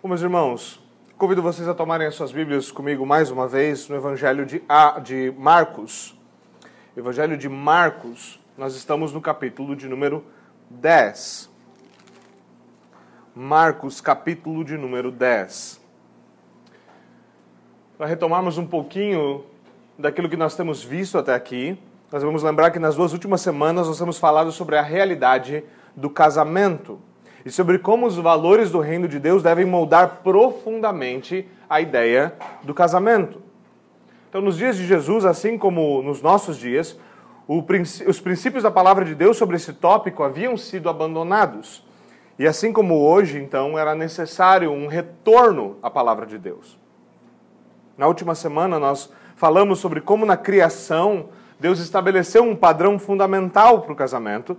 Bom, meus irmãos, convido vocês a tomarem as suas Bíblias comigo mais uma vez no Evangelho de, a, de Marcos. Evangelho de Marcos, nós estamos no capítulo de número 10. Marcos, capítulo de número 10. Para retomarmos um pouquinho daquilo que nós temos visto até aqui, nós vamos lembrar que nas duas últimas semanas nós temos falado sobre a realidade do casamento e sobre como os valores do reino de Deus devem moldar profundamente a ideia do casamento. Então, nos dias de Jesus, assim como nos nossos dias, os princípios da palavra de Deus sobre esse tópico haviam sido abandonados. E assim como hoje, então, era necessário um retorno à palavra de Deus. Na última semana, nós falamos sobre como na criação Deus estabeleceu um padrão fundamental para o casamento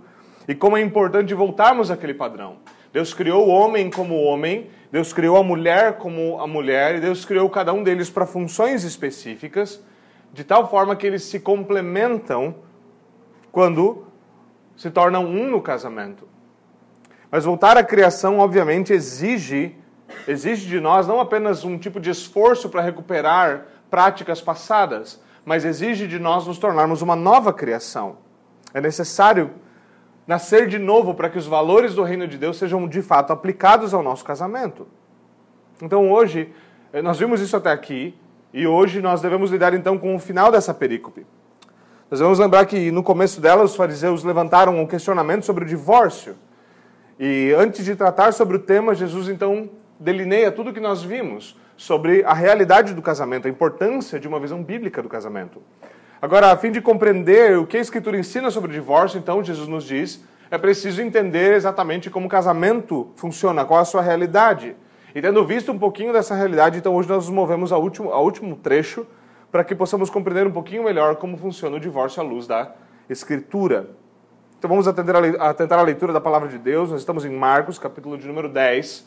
e como é importante voltarmos àquele padrão. Deus criou o homem como homem, Deus criou a mulher como a mulher, e Deus criou cada um deles para funções específicas, de tal forma que eles se complementam quando se tornam um no casamento. Mas voltar à criação, obviamente, exige, exige de nós não apenas um tipo de esforço para recuperar práticas passadas, mas exige de nós nos tornarmos uma nova criação. É necessário nascer de novo para que os valores do reino de Deus sejam de fato aplicados ao nosso casamento. Então hoje, eh, nós vimos isso até aqui, e hoje nós devemos lidar então com o final dessa perícope. Nós vamos lembrar que no começo dela os fariseus levantaram um questionamento sobre o divórcio. E antes de tratar sobre o tema, Jesus então delineia tudo o que nós vimos sobre a realidade do casamento, a importância de uma visão bíblica do casamento. Agora, a fim de compreender o que a Escritura ensina sobre o divórcio, então, Jesus nos diz, é preciso entender exatamente como o casamento funciona, qual a sua realidade. E tendo visto um pouquinho dessa realidade, então hoje nós nos movemos ao último, ao último trecho para que possamos compreender um pouquinho melhor como funciona o divórcio à luz da Escritura. Então vamos atender a, a tentar a leitura da palavra de Deus. Nós estamos em Marcos, capítulo de número 10.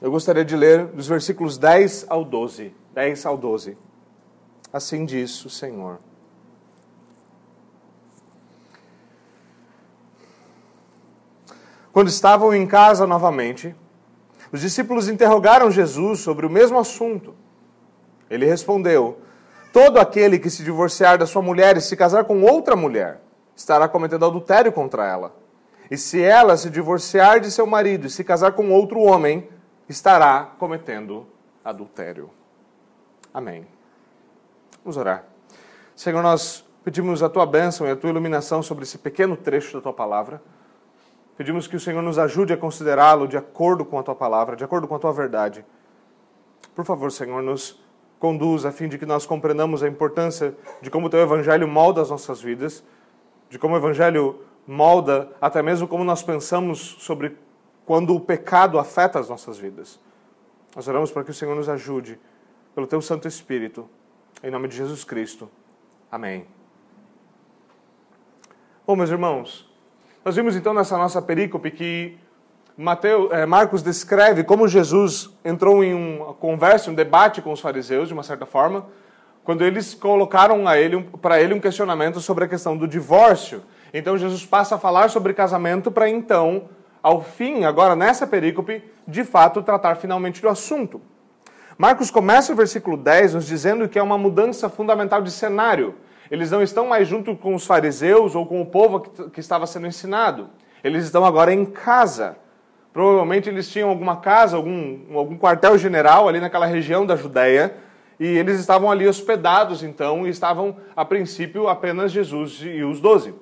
Eu gostaria de ler dos versículos 10 ao 12. 10 ao 12. Assim diz o Senhor. Quando estavam em casa novamente, os discípulos interrogaram Jesus sobre o mesmo assunto. Ele respondeu: Todo aquele que se divorciar da sua mulher e se casar com outra mulher estará cometendo adultério contra ela. E se ela se divorciar de seu marido e se casar com outro homem, estará cometendo adultério. Amém. Vamos orar. Senhor, nós pedimos a tua bênção e a tua iluminação sobre esse pequeno trecho da tua palavra. Pedimos que o Senhor nos ajude a considerá-lo de acordo com a tua palavra, de acordo com a tua verdade. Por favor, Senhor, nos conduz a fim de que nós compreendamos a importância de como o teu evangelho molda as nossas vidas, de como o evangelho molda até mesmo como nós pensamos sobre quando o pecado afeta as nossas vidas. Nós oramos para que o Senhor nos ajude, pelo teu Santo Espírito, em nome de Jesus Cristo. Amém. Bom, meus irmãos, nós vimos então nessa nossa perícope que Mateus, é, Marcos descreve como Jesus entrou em uma conversa, um debate com os fariseus, de uma certa forma, quando eles colocaram a ele, para ele um questionamento sobre a questão do divórcio. Então Jesus passa a falar sobre casamento para então, ao fim, agora nessa perícope, de fato tratar finalmente do assunto. Marcos começa o versículo 10 nos dizendo que é uma mudança fundamental de cenário. Eles não estão mais junto com os fariseus ou com o povo que estava sendo ensinado. Eles estão agora em casa. Provavelmente eles tinham alguma casa, algum, algum quartel-general ali naquela região da Judéia, e eles estavam ali hospedados então, e estavam, a princípio, apenas Jesus e os doze.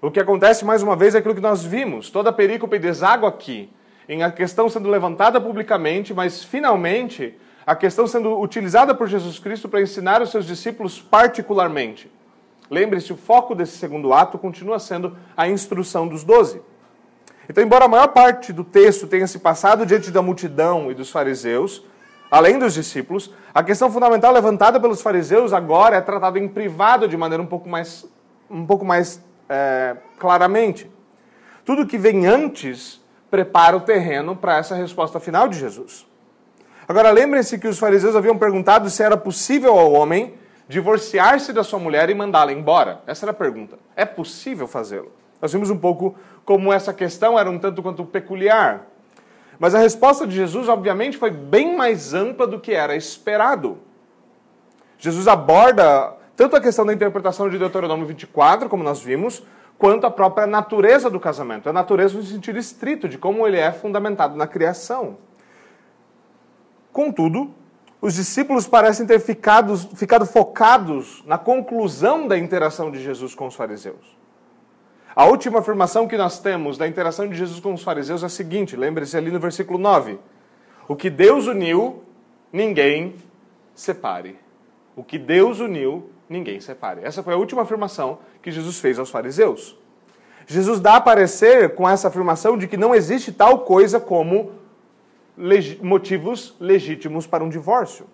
O que acontece, mais uma vez, é aquilo que nós vimos. Toda a perícope deságua aqui, em a questão sendo levantada publicamente, mas finalmente a questão sendo utilizada por Jesus Cristo para ensinar os seus discípulos particularmente. Lembre-se, o foco desse segundo ato continua sendo a instrução dos doze. Então, embora a maior parte do texto tenha se passado diante da multidão e dos fariseus, além dos discípulos, a questão fundamental levantada pelos fariseus agora é tratada em privado de maneira um pouco mais, um pouco mais é, claramente. Tudo que vem antes prepara o terreno para essa resposta final de Jesus. Agora, lembrem-se que os fariseus haviam perguntado se era possível ao homem divorciar-se da sua mulher e mandá-la embora. Essa era a pergunta. É possível fazê-lo? Nós vimos um pouco como essa questão era um tanto quanto peculiar. Mas a resposta de Jesus, obviamente, foi bem mais ampla do que era esperado. Jesus aborda tanto a questão da interpretação de Deuteronômio 24, como nós vimos, quanto a própria natureza do casamento. A natureza no sentido estrito, de como ele é fundamentado na criação. Contudo, os discípulos parecem ter ficado, ficado focados na conclusão da interação de Jesus com os fariseus. A última afirmação que nós temos da interação de Jesus com os fariseus é a seguinte: lembre-se ali no versículo 9. O que Deus uniu, ninguém separe. O que Deus uniu, ninguém separe. Essa foi a última afirmação que Jesus fez aos fariseus. Jesus dá a parecer com essa afirmação de que não existe tal coisa como leg motivos legítimos para um divórcio.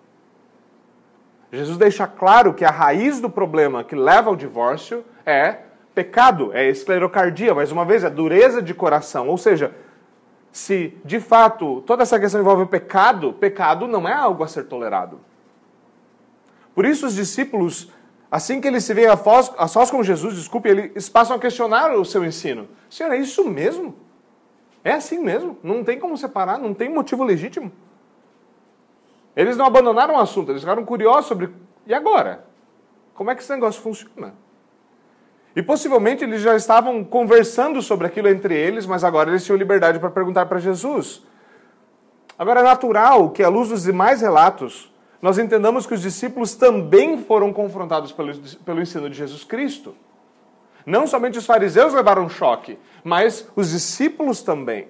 Jesus deixa claro que a raiz do problema que leva ao divórcio é pecado, é esclerocardia, mais uma vez, é dureza de coração. Ou seja, se de fato toda essa questão envolve pecado, pecado não é algo a ser tolerado. Por isso os discípulos, assim que eles se veem a sós com Jesus, desculpe, eles passam a questionar o seu ensino. Senhor, é isso mesmo? É assim mesmo? Não tem como separar? Não tem motivo legítimo? Eles não abandonaram o assunto, eles ficaram curiosos sobre. E agora? Como é que esse negócio funciona? E possivelmente eles já estavam conversando sobre aquilo entre eles, mas agora eles tinham liberdade para perguntar para Jesus. Agora é natural que, à luz dos demais relatos, nós entendamos que os discípulos também foram confrontados pelo, pelo ensino de Jesus Cristo. Não somente os fariseus levaram choque, mas os discípulos também.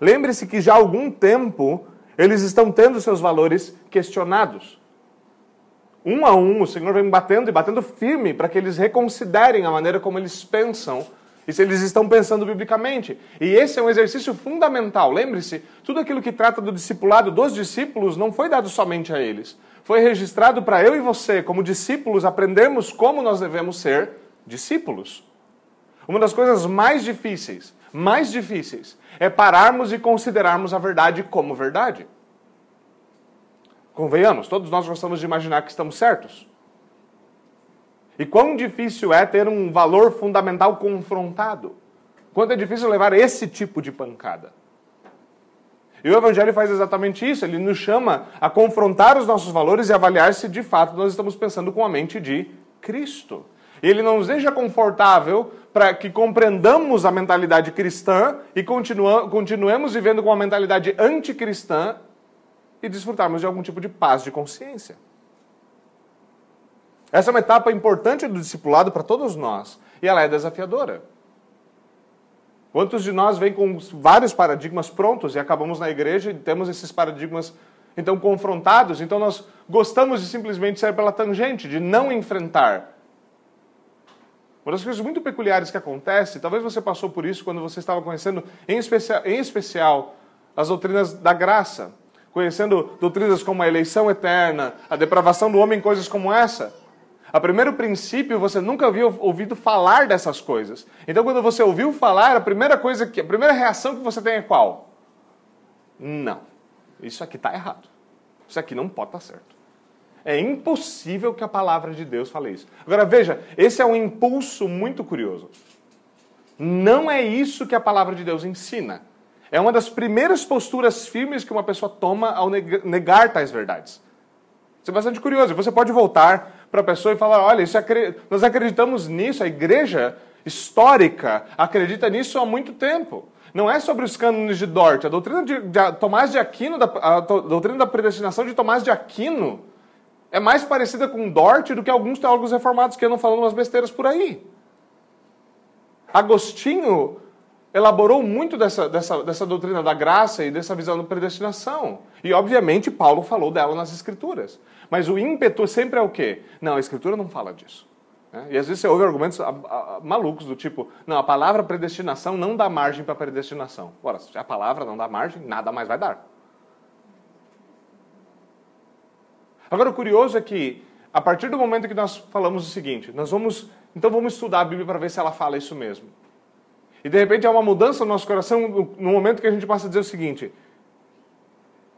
Lembre-se que já há algum tempo eles estão tendo seus valores questionados um a um, o Senhor vem batendo e batendo firme para que eles reconsiderem a maneira como eles pensam e se eles estão pensando biblicamente. E esse é um exercício fundamental. Lembre-se, tudo aquilo que trata do discipulado dos discípulos não foi dado somente a eles. Foi registrado para eu e você, como discípulos, aprendermos como nós devemos ser discípulos. Uma das coisas mais difíceis, mais difíceis, é pararmos e considerarmos a verdade como verdade. Convenhamos, todos nós gostamos de imaginar que estamos certos. E quão difícil é ter um valor fundamental confrontado. Quanto é difícil levar esse tipo de pancada. E o Evangelho faz exatamente isso, ele nos chama a confrontar os nossos valores e avaliar se de fato nós estamos pensando com a mente de Cristo. Ele não nos deixa confortável para que compreendamos a mentalidade cristã e continuemos vivendo com uma mentalidade anticristã e desfrutarmos de algum tipo de paz de consciência. Essa é uma etapa importante do discipulado para todos nós e ela é desafiadora. Quantos de nós vêm com vários paradigmas prontos e acabamos na igreja e temos esses paradigmas então confrontados, então nós gostamos de simplesmente sair pela tangente, de não enfrentar. Uma das coisas muito peculiares que acontece, talvez você passou por isso quando você estava conhecendo, em especial, em especial as doutrinas da graça conhecendo doutrinas como a eleição eterna, a depravação do homem, coisas como essa. A primeiro princípio, você nunca havia ouvido falar dessas coisas. Então, quando você ouviu falar, a primeira coisa que, a primeira reação que você tem é qual? Não, isso aqui está errado. Isso aqui não pode estar tá certo. É impossível que a palavra de Deus fale isso. Agora veja, esse é um impulso muito curioso. Não é isso que a palavra de Deus ensina. É uma das primeiras posturas firmes que uma pessoa toma ao negar tais verdades. Isso é bastante curioso. Você pode voltar para a pessoa e falar: olha, isso nós acreditamos nisso, a igreja histórica acredita nisso há muito tempo. Não é sobre os cânones de Dort. A doutrina de, de Tomás de Aquino, a doutrina da predestinação de Tomás de Aquino, é mais parecida com Dort do que alguns teólogos reformados que andam falando umas besteiras por aí. Agostinho elaborou muito dessa, dessa, dessa doutrina da graça e dessa visão da predestinação. E, obviamente, Paulo falou dela nas Escrituras. Mas o ímpeto sempre é o quê? Não, a Escritura não fala disso. Né? E às vezes você ouve argumentos malucos do tipo, não, a palavra predestinação não dá margem para predestinação. Ora, se a palavra não dá margem, nada mais vai dar. Agora, o curioso é que, a partir do momento que nós falamos o seguinte, nós vamos, então vamos estudar a Bíblia para ver se ela fala isso mesmo. E de repente há uma mudança no nosso coração no momento que a gente passa a dizer o seguinte: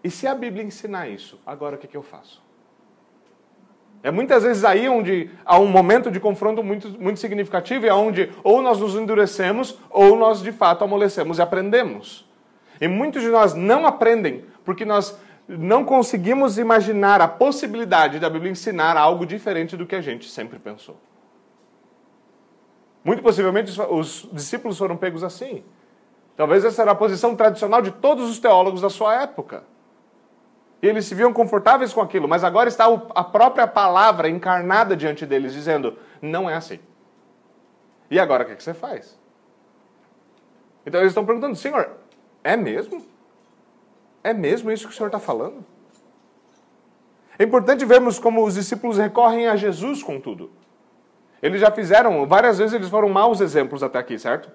e se a Bíblia ensinar isso, agora o que, que eu faço? É muitas vezes aí onde há um momento de confronto muito, muito significativo e onde ou nós nos endurecemos ou nós de fato amolecemos e aprendemos. E muitos de nós não aprendem porque nós não conseguimos imaginar a possibilidade da Bíblia ensinar algo diferente do que a gente sempre pensou. Muito possivelmente os discípulos foram pegos assim. Talvez essa era a posição tradicional de todos os teólogos da sua época. E eles se viam confortáveis com aquilo, mas agora está a própria palavra encarnada diante deles, dizendo: não é assim. E agora o que, é que você faz? Então eles estão perguntando: Senhor, é mesmo? É mesmo isso que o Senhor está falando? É importante vermos como os discípulos recorrem a Jesus com tudo. Eles já fizeram, várias vezes eles foram maus exemplos até aqui, certo?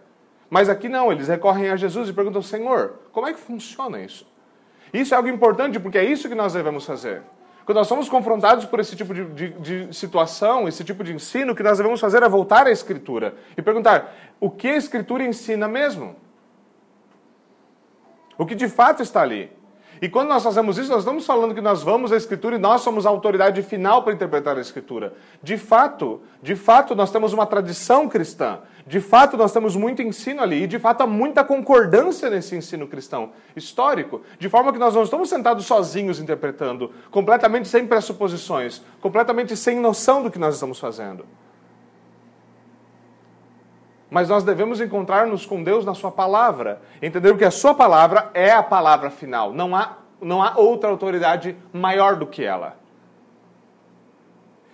Mas aqui não, eles recorrem a Jesus e perguntam: Senhor, como é que funciona isso? Isso é algo importante porque é isso que nós devemos fazer. Quando nós somos confrontados por esse tipo de, de, de, situação, esse tipo de ensino, o que nós devemos fazer é voltar à Escritura e perguntar: o que a Escritura ensina mesmo? O que de fato está ali? E quando nós fazemos isso, nós estamos falando que nós vamos à Escritura e nós somos a autoridade final para interpretar a Escritura. De fato, de fato, nós temos uma tradição cristã. De fato, nós temos muito ensino ali. E de fato, há muita concordância nesse ensino cristão histórico. De forma que nós não estamos sentados sozinhos interpretando, completamente sem pressuposições, completamente sem noção do que nós estamos fazendo mas nós devemos encontrar-nos com Deus na Sua palavra. Entender que a Sua palavra é a palavra final. Não há, não há outra autoridade maior do que ela.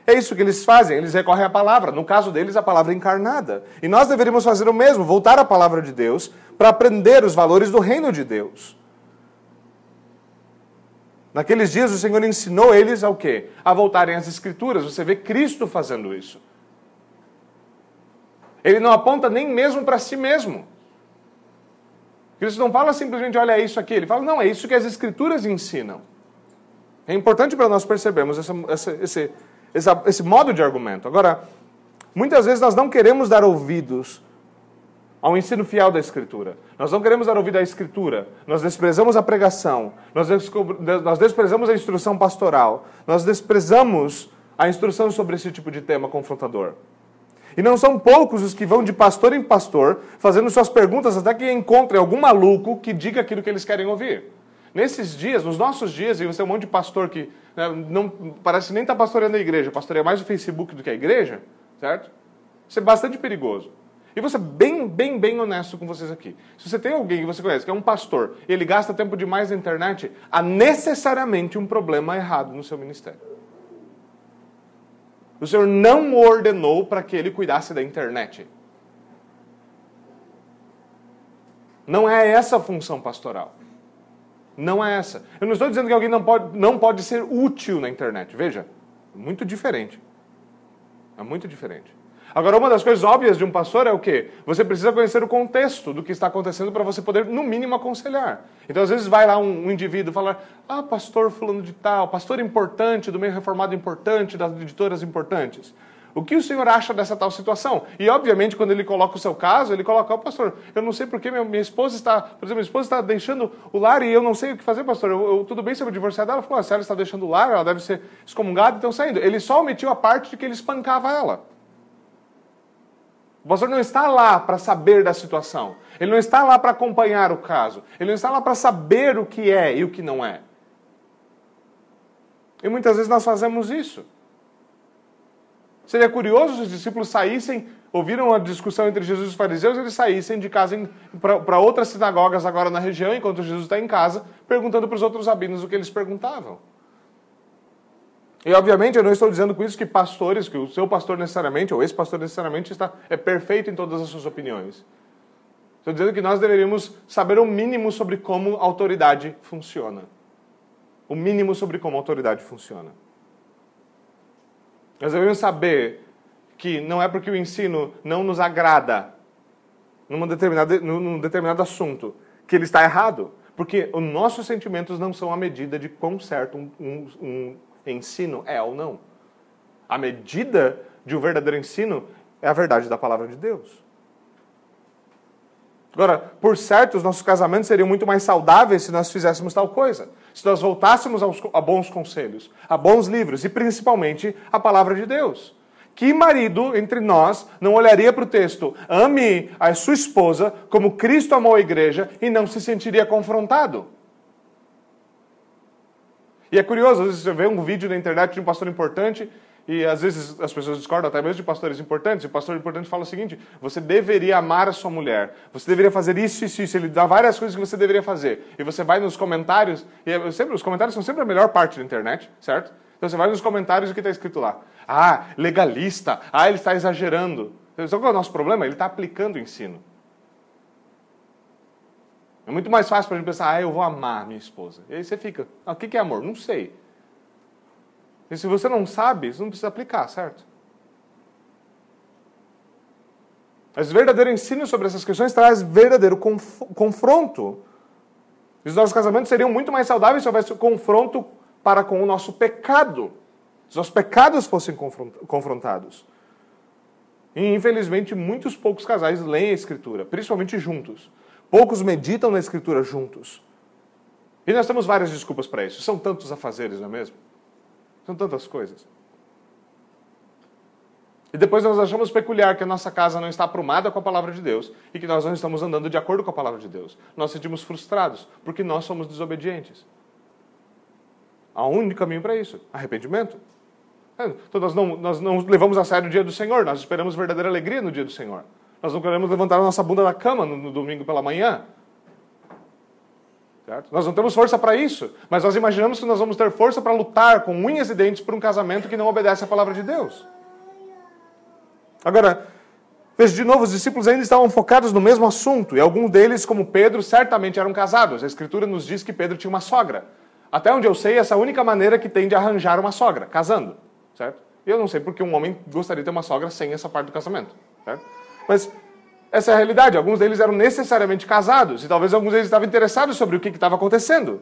É isso que eles fazem, eles recorrem à palavra. No caso deles, a palavra encarnada. E nós deveríamos fazer o mesmo, voltar à palavra de Deus para aprender os valores do reino de Deus. Naqueles dias o Senhor ensinou eles ao quê? A voltarem às escrituras. Você vê Cristo fazendo isso. Ele não aponta nem mesmo para si mesmo. Cristo não fala simplesmente, olha é isso aqui. Ele fala, não, é isso que as Escrituras ensinam. É importante para nós percebermos esse, esse modo de argumento. Agora, muitas vezes nós não queremos dar ouvidos ao ensino fiel da Escritura. Nós não queremos dar ouvido à Escritura. Nós desprezamos a pregação. Nós, nós desprezamos a instrução pastoral. Nós desprezamos a instrução sobre esse tipo de tema confrontador. E não são poucos os que vão de pastor em pastor, fazendo suas perguntas até que encontrem algum maluco que diga aquilo que eles querem ouvir. Nesses dias, nos nossos dias, e você é um monte de pastor que né, não parece nem estar tá pastoreando a igreja, pastoreia mais o Facebook do que a igreja, certo? Isso é bastante perigoso. E ser bem, bem, bem honesto com vocês aqui. Se você tem alguém que você conhece que é um pastor ele gasta tempo demais na internet, há necessariamente um problema errado no seu ministério. O Senhor não ordenou para que ele cuidasse da internet. Não é essa a função pastoral. Não é essa. Eu não estou dizendo que alguém não pode, não pode ser útil na internet. Veja, muito diferente. É muito diferente. Agora, uma das coisas óbvias de um pastor é o quê? Você precisa conhecer o contexto do que está acontecendo para você poder, no mínimo, aconselhar. Então, às vezes, vai lá um, um, indivíduo falar: Ah, pastor fulano de tal, pastor importante, do meio reformado importante, das editoras importantes. O que o senhor acha dessa tal situação? E, obviamente, quando ele coloca o seu caso, ele coloca: oh, pastor, eu não sei porque minha, minha esposa está, por exemplo, minha esposa está deixando o lar e eu não sei o que fazer, pastor. Eu, eu tudo bem se eu divorciar dela? Ela falou: ah, se ela está deixando o lar, ela deve ser excomungada, então saindo. Ele só omitiu a parte de que ele espancava ela. O pastor não está lá para saber da situação. Ele não está lá para acompanhar o caso. Ele não está lá para saber o que é e o que não é. E muitas vezes nós fazemos isso. Seria curioso se os discípulos saíssem, ouviram a discussão entre Jesus e os fariseus, eles saíssem de casa para outras sinagogas agora na região, enquanto Jesus está em casa, perguntando para os outros rabinos o que eles perguntavam. E obviamente eu não estou dizendo com isso que pastores, que o seu pastor necessariamente, ou esse pastor necessariamente, está, é perfeito em todas as suas opiniões. Estou dizendo que nós deveríamos saber o mínimo sobre como a autoridade funciona. O mínimo sobre como autoridade funciona. Nós devemos saber que não é porque o ensino não nos agrada numa determinada, num determinado assunto que ele está errado. Porque os nossos sentimentos não são a medida de quão certo um, um, um ensino é ou não. A medida de um verdadeiro ensino é a verdade da palavra de Deus. Agora, por certo, os nossos casamentos seriam muito mais saudáveis se nós fizéssemos tal coisa. Se nós voltássemos aos, a bons conselhos, a bons livros e principalmente a palavra de Deus. Que marido entre nós não olharia para o texto, ame a sua esposa como Cristo amou a igreja e não se sentiria confrontado? E é curioso, às vezes você vê um vídeo na internet de um pastor importante e às vezes as pessoas discordam até mesmo de pastores importantes, e o pastor importante fala o seguinte: você deveria amar a sua mulher, você deveria fazer isso, isso, isso. Ele dá várias coisas que você deveria fazer. E você vai nos comentários, e é sempre, os comentários são sempre a melhor parte da internet, certo? Então você vai nos comentários e o que está escrito lá? Ah, legalista. Ah, ele está exagerando. Sabe qual é o nosso problema? Ele está aplicando o ensino. É muito mais fácil para a gente pensar, ah, eu vou amar minha esposa. E aí você fica, ah, o que é amor? Não sei. E se você não sabe, você não precisa aplicar, certo? Mas verdadeiro ensino sobre essas questões traz verdadeiro conf confronto. Os nossos casamentos seriam muito mais saudáveis se houvesse confronto para com o nosso pecado. Se os pecados fossem confrontados. E, infelizmente, muitos poucos casais leem a Escritura, principalmente juntos. Poucos meditam na Escritura juntos. E nós temos várias desculpas para isso. São tantos afazeres, não é mesmo? São tantas coisas. E depois nós achamos peculiar que a nossa casa não está aprumada com a palavra de Deus e que nós não estamos andando de acordo com a palavra de Deus. Nós sentimos frustrados porque nós somos desobedientes. Há um único caminho para isso: arrependimento. Então nós não, nós não levamos a sério o dia do Senhor, nós esperamos verdadeira alegria no dia do Senhor. Nós não queremos levantar a nossa bunda da cama no, no domingo pela manhã. Certo? Nós não temos força para isso, mas nós imaginamos que nós vamos ter força para lutar com unhas e dentes por um casamento que não obedece à palavra de Deus. Agora, veja de novo, os discípulos ainda estavam focados no mesmo assunto, e alguns deles, como Pedro, certamente eram casados. A Escritura nos diz que Pedro tinha uma sogra. Até onde eu sei, essa é a única maneira que tem de arranjar uma sogra, casando, certo? E eu não sei porque um homem gostaria de ter uma sogra sem essa parte do casamento, certo? Mas essa é a realidade. Alguns deles eram necessariamente casados, e talvez alguns deles estavam interessados sobre o que estava acontecendo.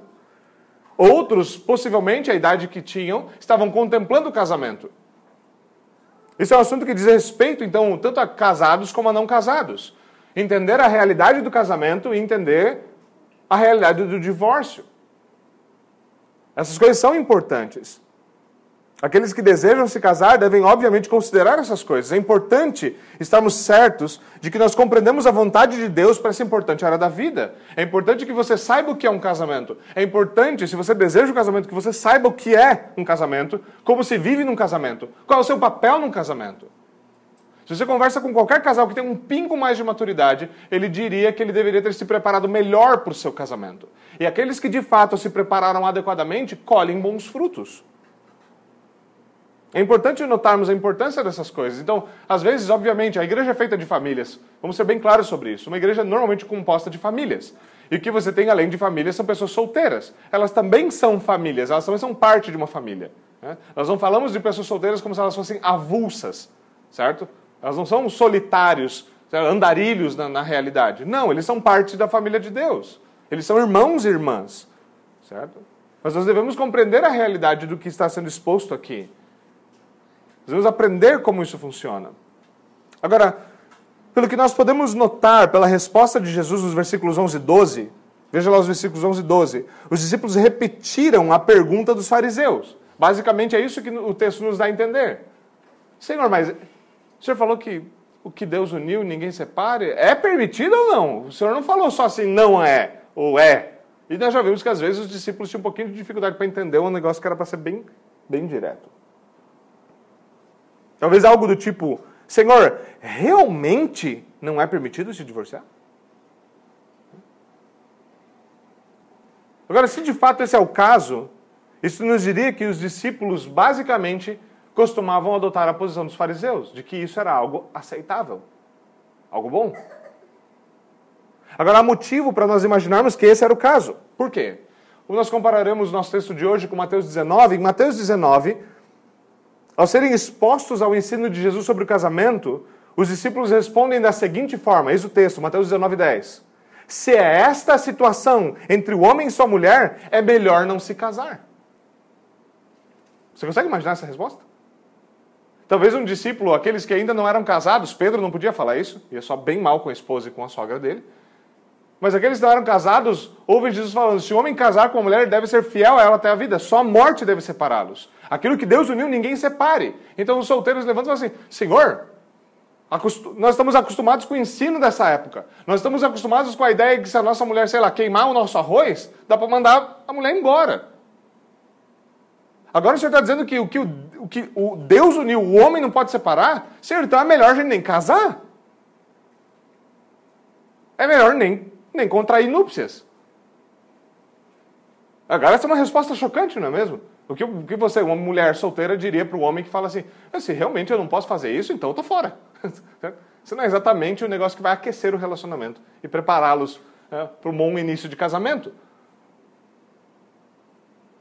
Outros, possivelmente, a idade que tinham, estavam contemplando o casamento. Isso é um assunto que diz respeito, então, tanto a casados como a não casados. Entender a realidade do casamento e entender a realidade do divórcio. Essas coisas são importantes. Aqueles que desejam se casar devem, obviamente, considerar essas coisas. É importante estarmos certos de que nós compreendemos a vontade de Deus para essa importante área da vida. É importante que você saiba o que é um casamento. É importante, se você deseja um casamento, que você saiba o que é um casamento, como se vive num casamento, qual é o seu papel num casamento. Se você conversa com qualquer casal que tem um pingo mais de maturidade, ele diria que ele deveria ter se preparado melhor para o seu casamento. E aqueles que de fato se prepararam adequadamente colhem bons frutos. É importante notarmos a importância dessas coisas. Então, às vezes, obviamente, a igreja é feita de famílias. Vamos ser bem claros sobre isso. Uma igreja é normalmente composta de famílias. E o que você tem além de famílias são pessoas solteiras. Elas também são famílias, elas também são parte de uma família. Né? Nós não falamos de pessoas solteiras como se elas fossem avulsas, certo? Elas não são solitários, andarilhos na, na realidade. Não, eles são parte da família de Deus. Eles são irmãos e irmãs, certo? Mas nós devemos compreender a realidade do que está sendo exposto aqui. Devemos aprender como isso funciona. Agora, pelo que nós podemos notar pela resposta de Jesus nos versículos 11 e 12, veja lá os versículos 11 e 12, os discípulos repetiram a pergunta dos fariseus. Basicamente é isso que o texto nos dá a entender. Senhor, mas o senhor falou que o que Deus uniu ninguém separe? É permitido ou não? O senhor não falou só assim, não é, ou é. E nós já vimos que às vezes os discípulos tinham um pouquinho de dificuldade para entender um negócio que era para ser bem, bem direto. Talvez algo do tipo: Senhor, realmente não é permitido se divorciar? Agora, se de fato esse é o caso, isso nos diria que os discípulos basicamente costumavam adotar a posição dos fariseus, de que isso era algo aceitável, algo bom. Agora, há motivo para nós imaginarmos que esse era o caso. Por quê? Nós compararemos nosso texto de hoje com Mateus 19, em Mateus 19, ao serem expostos ao ensino de Jesus sobre o casamento, os discípulos respondem da seguinte forma: eis o texto, Mateus 19, 10. Se é esta a situação entre o homem e sua mulher, é melhor não se casar. Você consegue imaginar essa resposta? Talvez um discípulo, aqueles que ainda não eram casados, Pedro não podia falar isso, ia só bem mal com a esposa e com a sogra dele. Mas aqueles que eram casados ouvem Jesus falando: se o homem casar com uma mulher, deve ser fiel a ela até a vida. Só a morte deve separá-los. Aquilo que Deus uniu, ninguém separe. Então os solteiros levantam e falam assim: Senhor, nós estamos acostumados com o ensino dessa época. Nós estamos acostumados com a ideia de que se a nossa mulher, sei lá, queimar o nosso arroz, dá para mandar a mulher embora. Agora o senhor está dizendo que o que o, o que o Deus uniu, o homem não pode separar? Senhor, então é melhor a gente nem casar. É melhor nem, nem contrair núpcias. Agora essa é uma resposta chocante, não é mesmo? O que, o que você, uma mulher solteira, diria para o homem que fala assim: se realmente eu não posso fazer isso, então eu estou fora. Isso não é exatamente o negócio que vai aquecer o relacionamento e prepará-los é, para um bom início de casamento.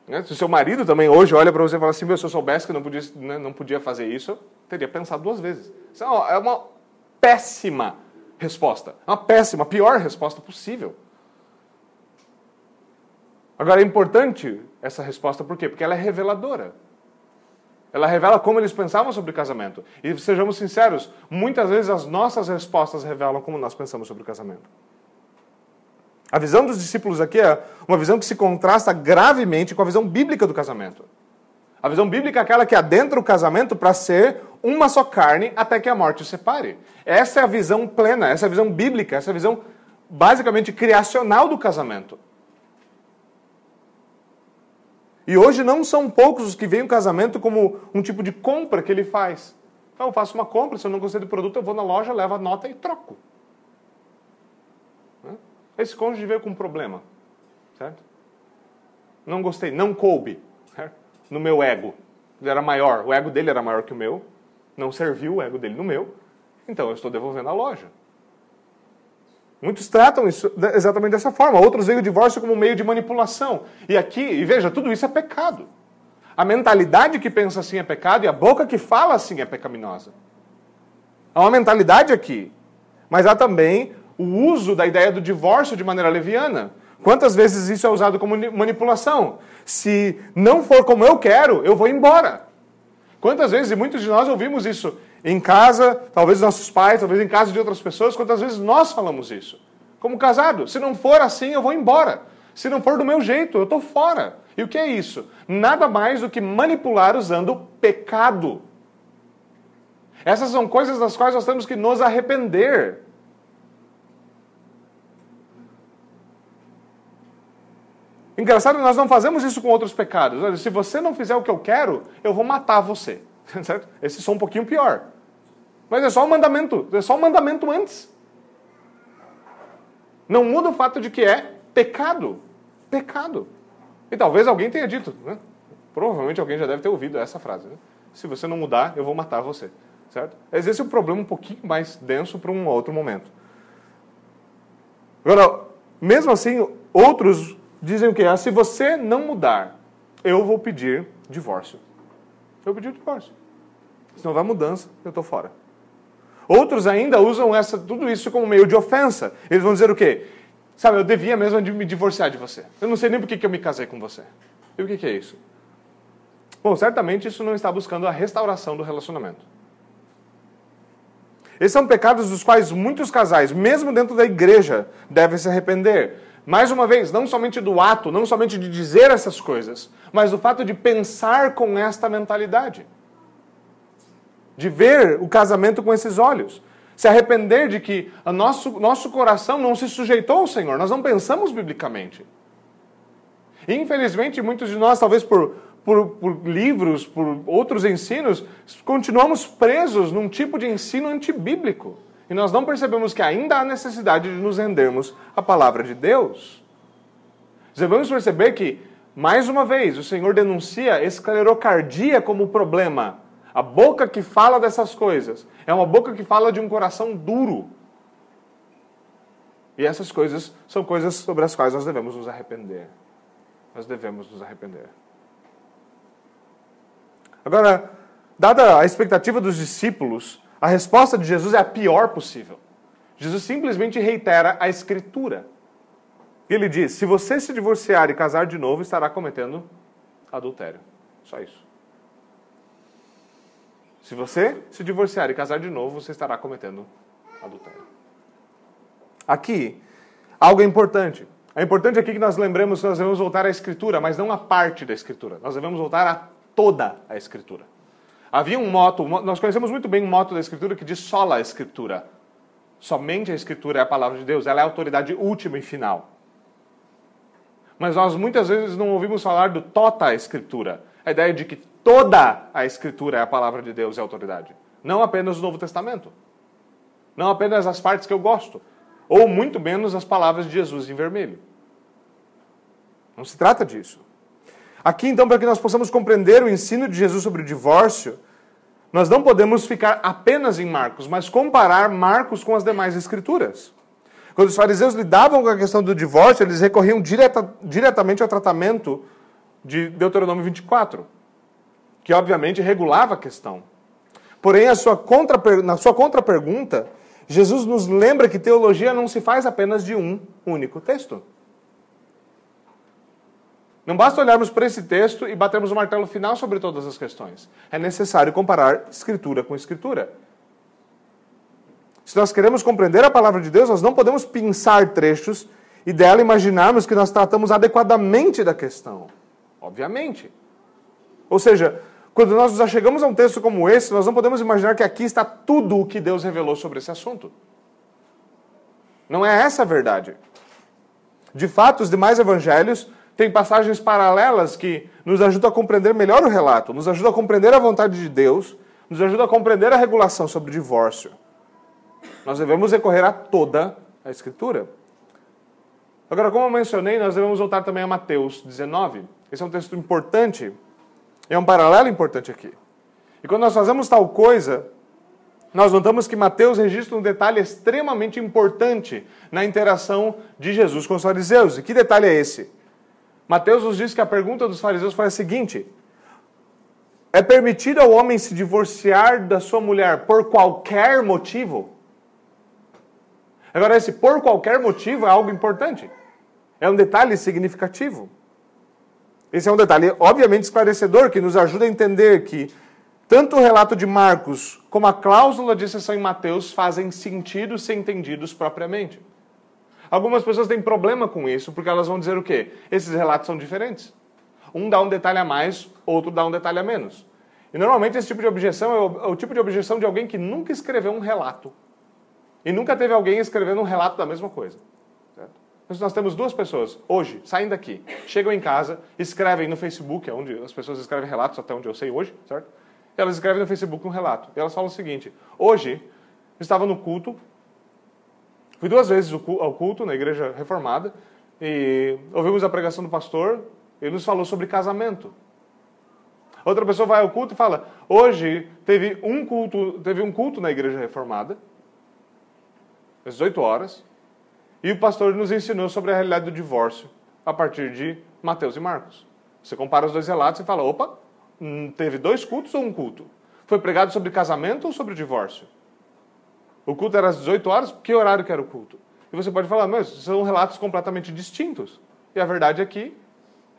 Né? Se o seu marido também hoje olha para você e fala assim: se eu soubesse que não podia, né, não podia fazer isso, eu teria pensado duas vezes. Isso é uma péssima resposta. Uma péssima, a pior resposta possível. Agora é importante essa resposta por quê? Porque ela é reveladora. Ela revela como eles pensavam sobre casamento. E sejamos sinceros, muitas vezes as nossas respostas revelam como nós pensamos sobre o casamento. A visão dos discípulos aqui é uma visão que se contrasta gravemente com a visão bíblica do casamento. A visão bíblica é aquela que adentra o casamento para ser uma só carne até que a morte o separe. Essa é a visão plena, essa é a visão bíblica, essa é a visão basicamente criacional do casamento. E hoje não são poucos os que veem o casamento como um tipo de compra que ele faz. Então, eu faço uma compra, se eu não gostei do produto, eu vou na loja, levo a nota e troco. Esse cônjuge veio com um problema, certo? Não gostei, não coube certo? no meu ego. Ele era maior, o ego dele era maior que o meu, não serviu o ego dele no meu, então eu estou devolvendo a loja. Muitos tratam isso exatamente dessa forma. Outros veem o divórcio como um meio de manipulação. E aqui, e veja, tudo isso é pecado. A mentalidade que pensa assim é pecado e a boca que fala assim é pecaminosa. Há uma mentalidade aqui. Mas há também o uso da ideia do divórcio de maneira leviana. Quantas vezes isso é usado como manipulação? Se não for como eu quero, eu vou embora. Quantas vezes, e muitos de nós ouvimos isso em casa, talvez nossos pais, talvez em casa de outras pessoas, quantas vezes nós falamos isso? Como casado, se não for assim, eu vou embora. Se não for do meu jeito, eu estou fora. E o que é isso? Nada mais do que manipular usando pecado. Essas são coisas das quais nós temos que nos arrepender. Engraçado, nós não fazemos isso com outros pecados. Se você não fizer o que eu quero, eu vou matar você. Certo? Esse só um pouquinho pior. Mas é só um mandamento, é só um mandamento antes. Não muda o fato de que é pecado. Pecado. E talvez alguém tenha dito, né? Provavelmente alguém já deve ter ouvido essa frase. Né? Se você não mudar, eu vou matar você. Certo? Mas esse é um problema um pouquinho mais denso para um outro momento. Agora, mesmo assim, outros dizem o quê? Ah, se você não mudar, eu vou pedir divórcio. Eu vou pedir divórcio. Se não vai mudança, eu estou fora. Outros ainda usam essa, tudo isso como meio de ofensa. Eles vão dizer o quê? Sabe, eu devia mesmo me divorciar de você. Eu não sei nem por que eu me casei com você. E o que é isso? Bom, certamente isso não está buscando a restauração do relacionamento. Esses são pecados dos quais muitos casais, mesmo dentro da igreja, devem se arrepender. Mais uma vez, não somente do ato, não somente de dizer essas coisas, mas do fato de pensar com esta mentalidade de ver o casamento com esses olhos. Se arrepender de que o nosso, nosso coração não se sujeitou ao Senhor, nós não pensamos biblicamente. Infelizmente, muitos de nós, talvez por, por, por livros, por outros ensinos, continuamos presos num tipo de ensino antibíblico. E nós não percebemos que ainda há necessidade de nos rendermos à palavra de Deus. Devemos perceber que, mais uma vez, o Senhor denuncia esclerocardia como problema a boca que fala dessas coisas é uma boca que fala de um coração duro. E essas coisas são coisas sobre as quais nós devemos nos arrepender. Nós devemos nos arrepender. Agora, dada a expectativa dos discípulos, a resposta de Jesus é a pior possível. Jesus simplesmente reitera a Escritura. Ele diz: se você se divorciar e casar de novo, estará cometendo adultério. Só isso. Se você se divorciar e casar de novo, você estará cometendo adultério. Aqui, algo importante. É importante aqui que nós lembremos que nós devemos voltar à Escritura, mas não a parte da Escritura. Nós devemos voltar a toda a Escritura. Havia um moto, nós conhecemos muito bem um moto da Escritura que diz sola a Escritura. Somente a Escritura é a palavra de Deus, ela é a autoridade última e final. Mas nós muitas vezes não ouvimos falar do tota a Escritura. A ideia de que toda a Escritura é a palavra de Deus e a autoridade. Não apenas o Novo Testamento. Não apenas as partes que eu gosto. Ou muito menos as palavras de Jesus em vermelho. Não se trata disso. Aqui, então, para que nós possamos compreender o ensino de Jesus sobre o divórcio, nós não podemos ficar apenas em Marcos, mas comparar Marcos com as demais escrituras. Quando os fariseus lidavam com a questão do divórcio, eles recorriam direta, diretamente ao tratamento de Deuteronômio 24, que obviamente regulava a questão. Porém, sua contra, na sua contra-pergunta, Jesus nos lembra que teologia não se faz apenas de um único texto. Não basta olharmos para esse texto e batermos o martelo final sobre todas as questões. É necessário comparar escritura com escritura. Se nós queremos compreender a palavra de Deus, nós não podemos pensar trechos e dela imaginarmos que nós tratamos adequadamente da questão. Obviamente. Ou seja, quando nós nos achegamos a um texto como esse, nós não podemos imaginar que aqui está tudo o que Deus revelou sobre esse assunto. Não é essa a verdade. De fato, os demais evangelhos tem passagens paralelas que nos ajudam a compreender melhor o relato, nos ajudam a compreender a vontade de Deus, nos ajudam a compreender a regulação sobre o divórcio. Nós devemos recorrer a toda a Escritura. Agora, como eu mencionei, nós devemos voltar também a Mateus 19. Esse é um texto importante, é um paralelo importante aqui. E quando nós fazemos tal coisa, nós notamos que Mateus registra um detalhe extremamente importante na interação de Jesus com os fariseus. E que detalhe é esse? Mateus nos diz que a pergunta dos fariseus foi a seguinte: É permitido ao homem se divorciar da sua mulher por qualquer motivo? Agora, esse por qualquer motivo é algo importante. É um detalhe significativo. Esse é um detalhe, obviamente, esclarecedor, que nos ajuda a entender que tanto o relato de Marcos como a cláusula de exceção em Mateus fazem sentido ser entendidos propriamente. Algumas pessoas têm problema com isso, porque elas vão dizer o quê? Esses relatos são diferentes. Um dá um detalhe a mais, outro dá um detalhe a menos. E normalmente esse tipo de objeção é o, é o tipo de objeção de alguém que nunca escreveu um relato. E nunca teve alguém escrevendo um relato da mesma coisa. Certo? Nós temos duas pessoas, hoje, saindo daqui, chegam em casa, escrevem no Facebook, é onde as pessoas escrevem relatos, até onde eu sei hoje, certo? Elas escrevem no Facebook um relato. E elas falam o seguinte: hoje, estava no culto, Fui duas vezes ao culto na igreja reformada e ouvimos a pregação do pastor. Ele nos falou sobre casamento. Outra pessoa vai ao culto e fala: hoje teve um culto, teve um culto na igreja reformada, às 18 horas, e o pastor nos ensinou sobre a realidade do divórcio a partir de Mateus e Marcos. Você compara os dois relatos e fala: opa, hum, teve dois cultos ou um culto? Foi pregado sobre casamento ou sobre divórcio? O culto era às 18 horas, que horário que era o culto? E você pode falar, mas são relatos completamente distintos. E a verdade é que,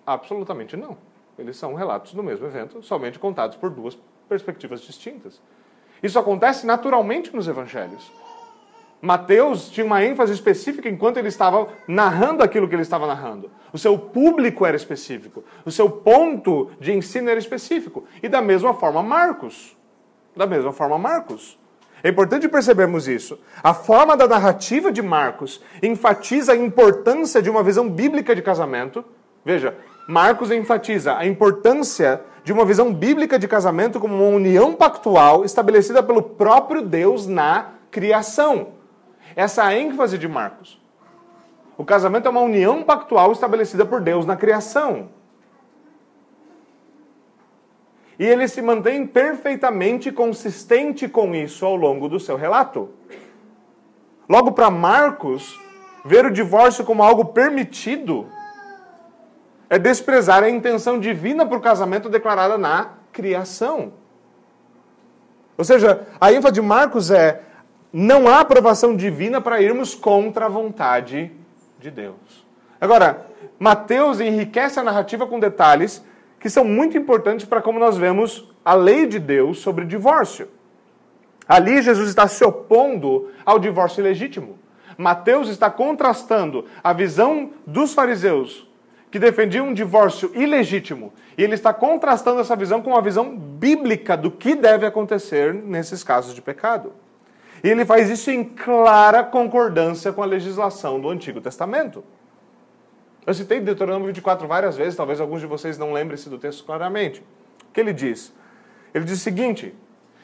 absolutamente não. Eles são relatos do mesmo evento, somente contados por duas perspectivas distintas. Isso acontece naturalmente nos evangelhos. Mateus tinha uma ênfase específica enquanto ele estava narrando aquilo que ele estava narrando. O seu público era específico. O seu ponto de ensino era específico. E da mesma forma, Marcos. Da mesma forma, Marcos. É importante percebermos isso. A forma da narrativa de Marcos enfatiza a importância de uma visão bíblica de casamento. Veja, Marcos enfatiza a importância de uma visão bíblica de casamento como uma união pactual estabelecida pelo próprio Deus na criação. Essa é a ênfase de Marcos. O casamento é uma união pactual estabelecida por Deus na criação. E ele se mantém perfeitamente consistente com isso ao longo do seu relato. Logo, para Marcos, ver o divórcio como algo permitido é desprezar a intenção divina para o casamento declarada na criação. Ou seja, a ênfase de Marcos é: não há aprovação divina para irmos contra a vontade de Deus. Agora, Mateus enriquece a narrativa com detalhes que são muito importantes para como nós vemos a lei de Deus sobre divórcio. Ali Jesus está se opondo ao divórcio ilegítimo. Mateus está contrastando a visão dos fariseus, que defendiam um divórcio ilegítimo, e ele está contrastando essa visão com a visão bíblica do que deve acontecer nesses casos de pecado. E ele faz isso em clara concordância com a legislação do Antigo Testamento. Eu citei Deuteronômio 24 várias vezes, talvez alguns de vocês não lembrem-se do texto claramente. O que ele diz? Ele diz o seguinte: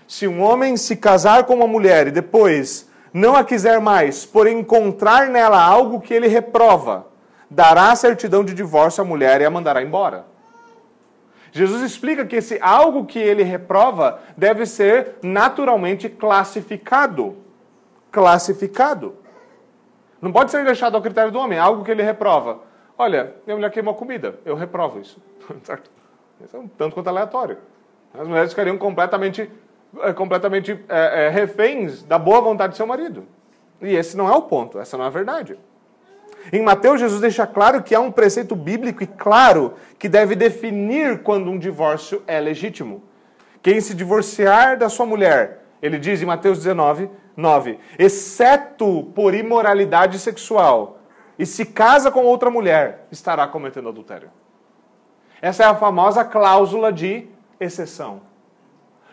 se um homem se casar com uma mulher e depois não a quiser mais, por encontrar nela algo que ele reprova, dará certidão de divórcio à mulher e a mandará embora. Jesus explica que esse algo que ele reprova deve ser naturalmente classificado. Classificado. Não pode ser deixado ao critério do homem, algo que ele reprova. Olha, minha mulher queimou comida, eu reprovo isso. Isso é um tanto quanto aleatório. As mulheres ficariam completamente, é, completamente é, é, reféns da boa vontade de seu marido. E esse não é o ponto, essa não é a verdade. Em Mateus, Jesus deixa claro que há um preceito bíblico e claro que deve definir quando um divórcio é legítimo. Quem se divorciar da sua mulher, ele diz em Mateus 19, 9, exceto por imoralidade sexual, e se casa com outra mulher, estará cometendo adultério. Essa é a famosa cláusula de exceção.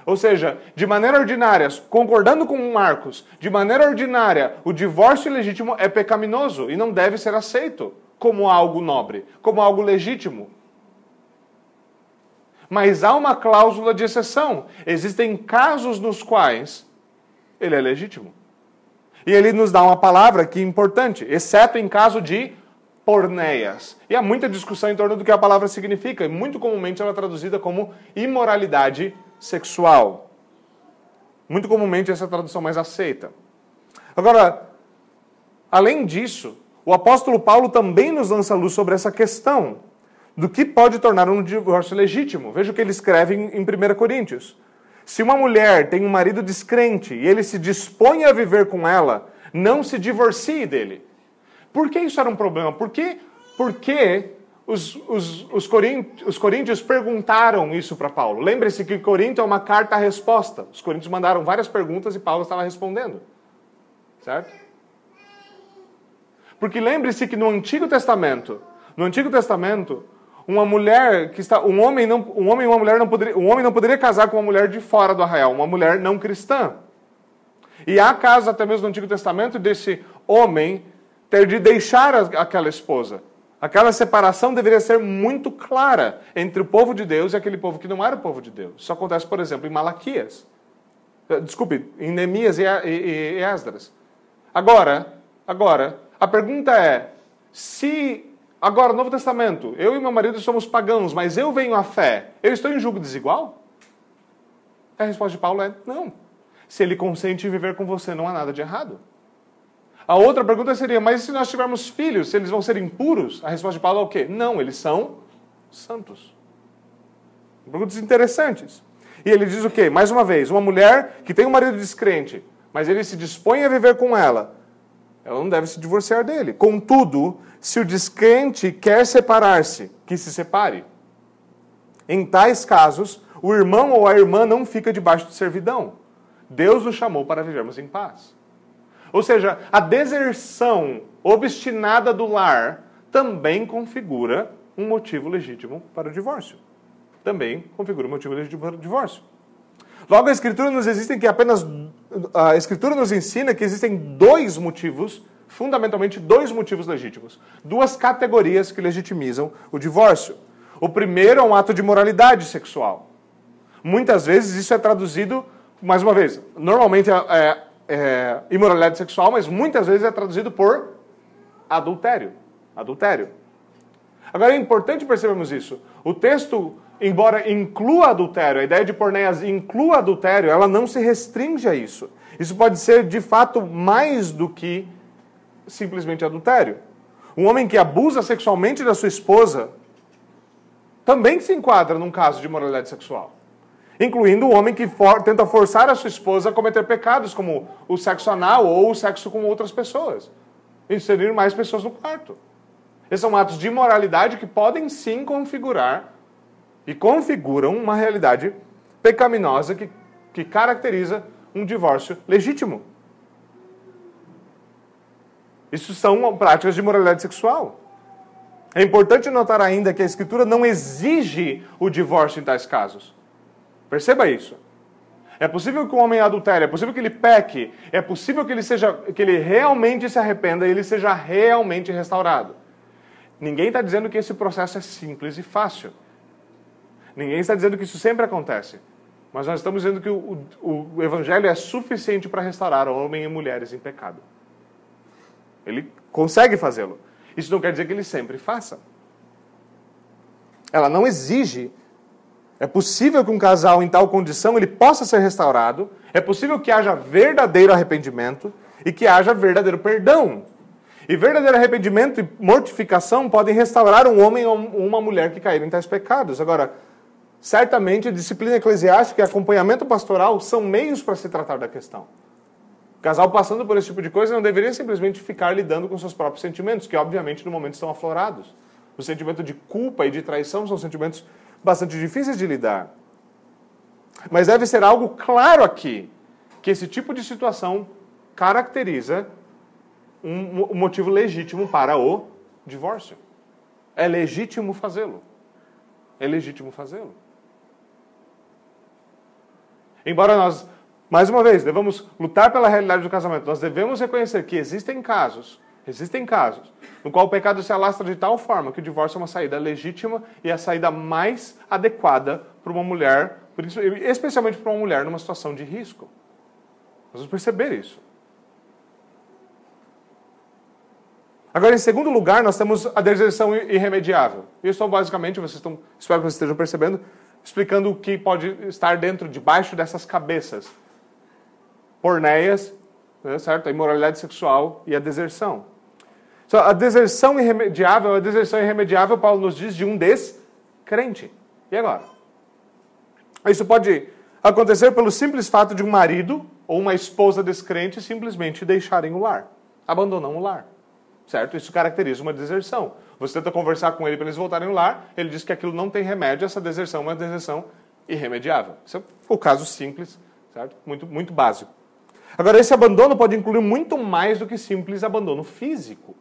Ou seja, de maneira ordinária, concordando com Marcos, de maneira ordinária, o divórcio ilegítimo é pecaminoso e não deve ser aceito como algo nobre, como algo legítimo. Mas há uma cláusula de exceção. Existem casos nos quais ele é legítimo. E ele nos dá uma palavra que é importante, exceto em caso de porneias. E há muita discussão em torno do que a palavra significa, e muito comumente ela é traduzida como imoralidade sexual. Muito comumente essa é a tradução mais aceita. Agora, além disso, o apóstolo Paulo também nos lança luz sobre essa questão do que pode tornar um divórcio legítimo. Veja o que ele escreve em 1 Coríntios. Se uma mulher tem um marido descrente e ele se dispõe a viver com ela, não se divorcie dele. Por que isso era um problema? Por que, por que os, os, os, coríntios, os coríntios perguntaram isso para Paulo. Lembre-se que Corinto é uma carta-resposta. Os coríntios mandaram várias perguntas e Paulo estava respondendo. Certo? Porque lembre-se que no Antigo Testamento, no Antigo Testamento, uma mulher que está, um homem não, um homem e uma mulher não poderia, um homem não poderia casar com uma mulher de fora do arraial, uma mulher não cristã. E há casos até mesmo no Antigo Testamento desse homem ter de deixar aquela esposa. Aquela separação deveria ser muito clara entre o povo de Deus e aquele povo que não era o povo de Deus. Isso acontece, por exemplo, em Malaquias. Eh, desculpe, em Neemias e, Esdras. Agora, agora, a pergunta é: se agora, no Novo Testamento, eu e meu marido somos pagãos, mas eu venho à fé, eu estou em julgo desigual? A resposta de Paulo é: não. Se ele consente em viver com você, não há nada de errado. A outra pergunta seria: mas se nós tivermos filhos, eles vão ser impuros? A resposta de Paulo é o quê? Não, eles são santos. Perguntas interessantes. E ele diz o quê? Mais uma vez, uma mulher que tem um marido descrente, mas ele se dispõe a viver com ela, ela não deve se divorciar dele. Contudo, se o descrente quer separar-se, que se separe. Em tais casos, o irmão ou a irmã não fica debaixo de servidão. Deus nos chamou para vivermos em paz. Ou seja, a deserção obstinada do lar também configura um motivo legítimo para o divórcio. Também configura um motivo legítimo para o divórcio. Logo, a Escritura nos existem que apenas a Escritura nos ensina que existem dois motivos, fundamentalmente dois motivos legítimos, duas categorias que legitimizam o divórcio. O primeiro é um ato de moralidade sexual. Muitas vezes isso é traduzido, mais uma vez, normalmente é, é é, imoralidade sexual, mas muitas vezes é traduzido por adultério. Adultério. Agora é importante percebermos isso. O texto, embora inclua adultério, a ideia de porneias inclua adultério, ela não se restringe a isso. Isso pode ser de fato mais do que simplesmente adultério. Um homem que abusa sexualmente da sua esposa também se enquadra num caso de imoralidade sexual incluindo o homem que for, tenta forçar a sua esposa a cometer pecados, como o sexo anal ou o sexo com outras pessoas. Inserir mais pessoas no quarto. Esses são atos de imoralidade que podem sim configurar e configuram uma realidade pecaminosa que, que caracteriza um divórcio legítimo. Isso são práticas de moralidade sexual. É importante notar ainda que a Escritura não exige o divórcio em tais casos. Perceba isso. É possível que um homem adultere, é possível que ele peque, é possível que ele seja, que ele realmente se arrependa e ele seja realmente restaurado. Ninguém está dizendo que esse processo é simples e fácil. Ninguém está dizendo que isso sempre acontece. Mas nós estamos dizendo que o, o, o Evangelho é suficiente para restaurar homens e mulheres em pecado. Ele consegue fazê-lo. Isso não quer dizer que ele sempre faça. Ela não exige. É possível que um casal em tal condição ele possa ser restaurado. É possível que haja verdadeiro arrependimento e que haja verdadeiro perdão. E verdadeiro arrependimento e mortificação podem restaurar um homem ou uma mulher que caíram em tais pecados. Agora, certamente disciplina eclesiástica e acompanhamento pastoral são meios para se tratar da questão. O casal passando por esse tipo de coisa não deveria simplesmente ficar lidando com seus próprios sentimentos, que obviamente no momento estão aflorados. O sentimento de culpa e de traição são sentimentos bastante difíceis de lidar. Mas deve ser algo claro aqui que esse tipo de situação caracteriza um, um motivo legítimo para o divórcio. É legítimo fazê-lo. É legítimo fazê-lo. Embora nós mais uma vez, devemos lutar pela realidade do casamento. Nós devemos reconhecer que existem casos, existem casos, no qual o pecado se alastra de tal forma que o divórcio é uma saída legítima e a saída mais adequada para uma mulher, especialmente para uma mulher numa situação de risco. Nós vamos perceber isso. Agora, em segundo lugar, nós temos a deserção irremediável. Isso, basicamente, vocês estão, espero que vocês estejam percebendo, explicando o que pode estar dentro, debaixo dessas cabeças porneias, né, certo? A imoralidade sexual e a deserção. A deserção irremediável, a deserção irremediável, Paulo nos diz, de um descrente. E agora? Isso pode acontecer pelo simples fato de um marido ou uma esposa descrente simplesmente deixarem o lar, abandonam o lar. Certo? Isso caracteriza uma deserção. Você tenta conversar com ele para eles voltarem ao lar, ele diz que aquilo não tem remédio, essa deserção é uma deserção irremediável. Isso é o caso simples, certo? Muito, muito básico. Agora, esse abandono pode incluir muito mais do que simples abandono físico.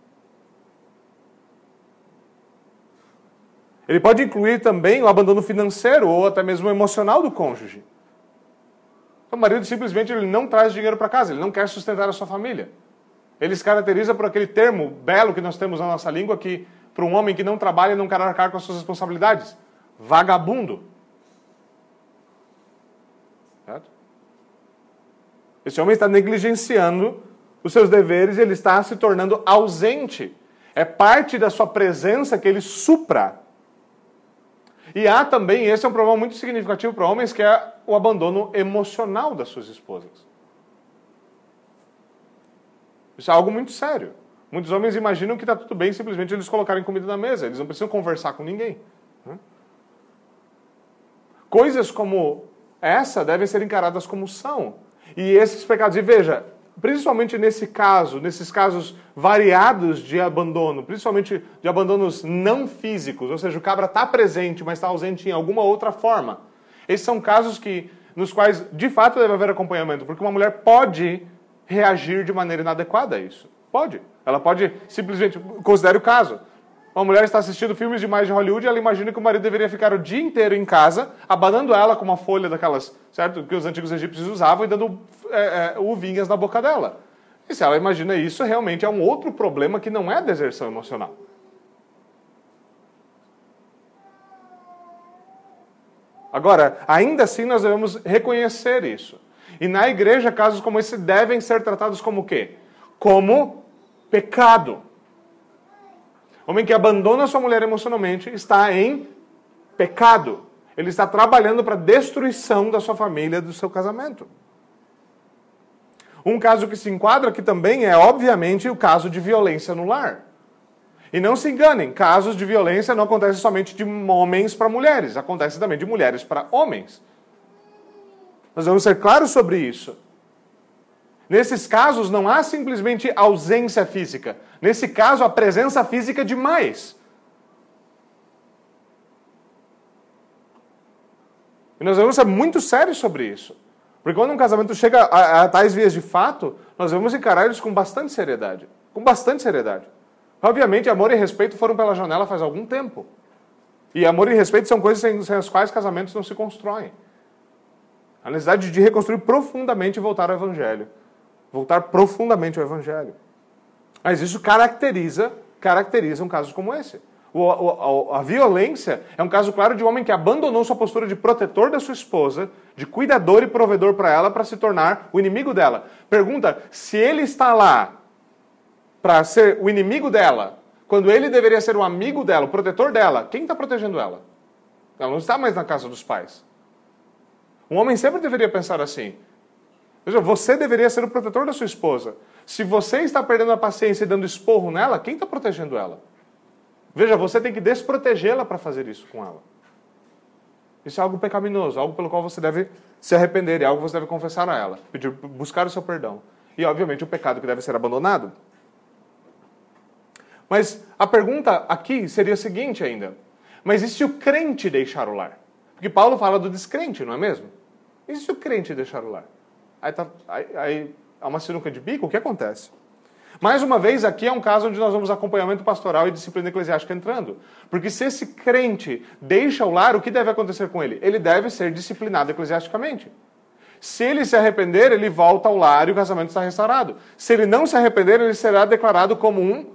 Ele pode incluir também o abandono financeiro ou até mesmo emocional do cônjuge. Então, o marido simplesmente ele não traz dinheiro para casa, ele não quer sustentar a sua família. Ele se caracteriza por aquele termo belo que nós temos na nossa língua que para um homem que não trabalha e não quer arcar com as suas responsabilidades, vagabundo. Certo? Esse homem está negligenciando os seus deveres e ele está se tornando ausente. É parte da sua presença que ele supra. E há também, esse é um problema muito significativo para homens, que é o abandono emocional das suas esposas. Isso é algo muito sério. Muitos homens imaginam que está tudo bem simplesmente eles colocarem comida na mesa, eles não precisam conversar com ninguém. Coisas como essa devem ser encaradas como são. E esses pecados, e veja, principalmente nesse caso, nesses casos variados de abandono, principalmente de abandonos não físicos, ou seja, o cabra está presente, mas está ausente em alguma outra forma. Esses são casos que, nos quais de fato deve haver acompanhamento, porque uma mulher pode reagir de maneira inadequada a isso. Pode. Ela pode simplesmente. Considere o caso. Uma mulher está assistindo filmes demais de Hollywood e ela imagina que o marido deveria ficar o dia inteiro em casa, abanando ela com uma folha daquelas, certo? Que os antigos egípcios usavam e dando é, é, uvinhas na boca dela. E se ela imagina isso, realmente é um outro problema que não é deserção emocional. Agora, ainda assim, nós devemos reconhecer isso. E na igreja, casos como esse devem ser tratados como o quê? Como pecado. Homem que abandona sua mulher emocionalmente está em pecado. Ele está trabalhando para a destruição da sua família, do seu casamento. Um caso que se enquadra aqui também é, obviamente, o caso de violência no lar. E não se enganem, casos de violência não acontecem somente de homens para mulheres, acontece também de mulheres para homens. Nós vamos ser claros sobre isso. Nesses casos, não há simplesmente ausência física. Nesse caso, a presença física é demais. E nós devemos ser muito sérios sobre isso. Porque quando um casamento chega a, a tais vias de fato, nós devemos encarar eles com bastante seriedade. Com bastante seriedade. Obviamente, amor e respeito foram pela janela faz algum tempo. E amor e respeito são coisas sem, sem as quais casamentos não se constroem. A necessidade de reconstruir profundamente e voltar ao Evangelho. Voltar profundamente ao Evangelho. Mas isso caracteriza, caracteriza um caso como esse. O, o, a, a violência é um caso claro de um homem que abandonou sua postura de protetor da sua esposa, de cuidador e provedor para ela, para se tornar o inimigo dela. Pergunta: se ele está lá para ser o inimigo dela, quando ele deveria ser o amigo dela, o protetor dela, quem está protegendo ela? Ela não está mais na casa dos pais. Um homem sempre deveria pensar assim. Veja, você deveria ser o protetor da sua esposa. Se você está perdendo a paciência e dando esporro nela, quem está protegendo ela? Veja, você tem que desprotegê-la para fazer isso com ela. Isso é algo pecaminoso, algo pelo qual você deve se arrepender, é algo que você deve confessar a ela, pedir, buscar o seu perdão. E, obviamente, o pecado que deve ser abandonado. Mas a pergunta aqui seria a seguinte ainda: mas e se o crente deixar o lar? Porque Paulo fala do descrente, não é mesmo? E se o crente deixar o lar? Aí, tá, aí, aí há uma sinuca de bico, o que acontece? Mais uma vez, aqui é um caso onde nós vamos acompanhamento pastoral e disciplina eclesiástica entrando. Porque se esse crente deixa o lar, o que deve acontecer com ele? Ele deve ser disciplinado eclesiasticamente. Se ele se arrepender, ele volta ao lar e o casamento está restaurado. Se ele não se arrepender, ele será declarado como um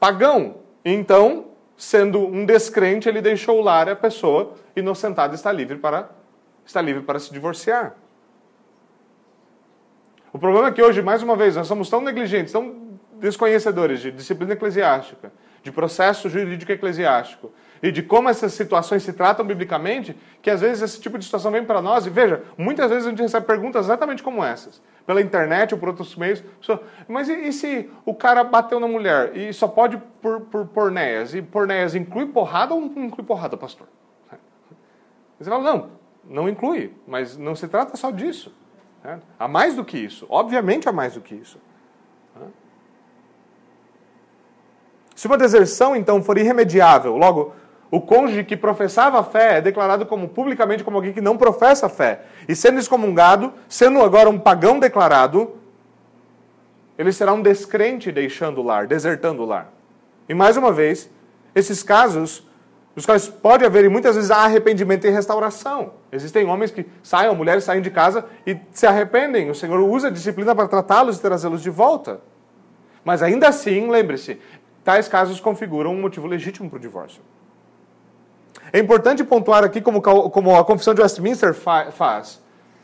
pagão. Então, sendo um descrente, ele deixou o lar e a pessoa inocentada está livre para, está livre para se divorciar. O problema é que hoje, mais uma vez, nós somos tão negligentes, tão desconhecedores de disciplina eclesiástica, de processo jurídico eclesiástico e de como essas situações se tratam biblicamente, que às vezes esse tipo de situação vem para nós. E veja, muitas vezes a gente recebe perguntas exatamente como essas, pela internet ou por outros meios. Mas e, e se o cara bateu na mulher e só pode por, por pornéias? E pornéias inclui porrada ou não inclui porrada, pastor? Você fala, não, não inclui, mas não se trata só disso. Há mais do que isso. Obviamente há mais do que isso. Se uma deserção, então, for irremediável, logo, o cônjuge que professava a fé é declarado como publicamente como alguém que não professa a fé, e sendo excomungado, sendo agora um pagão declarado, ele será um descrente deixando o lar, desertando o lar. E mais uma vez, esses casos, os quais pode haver, e muitas vezes arrependimento e restauração. Existem homens que saem, mulheres saem de casa e se arrependem. O Senhor usa a disciplina para tratá-los e trazê-los de volta. Mas ainda assim, lembre-se, tais casos configuram um motivo legítimo para o divórcio. É importante pontuar aqui como, como a Confissão de Westminster fa faz.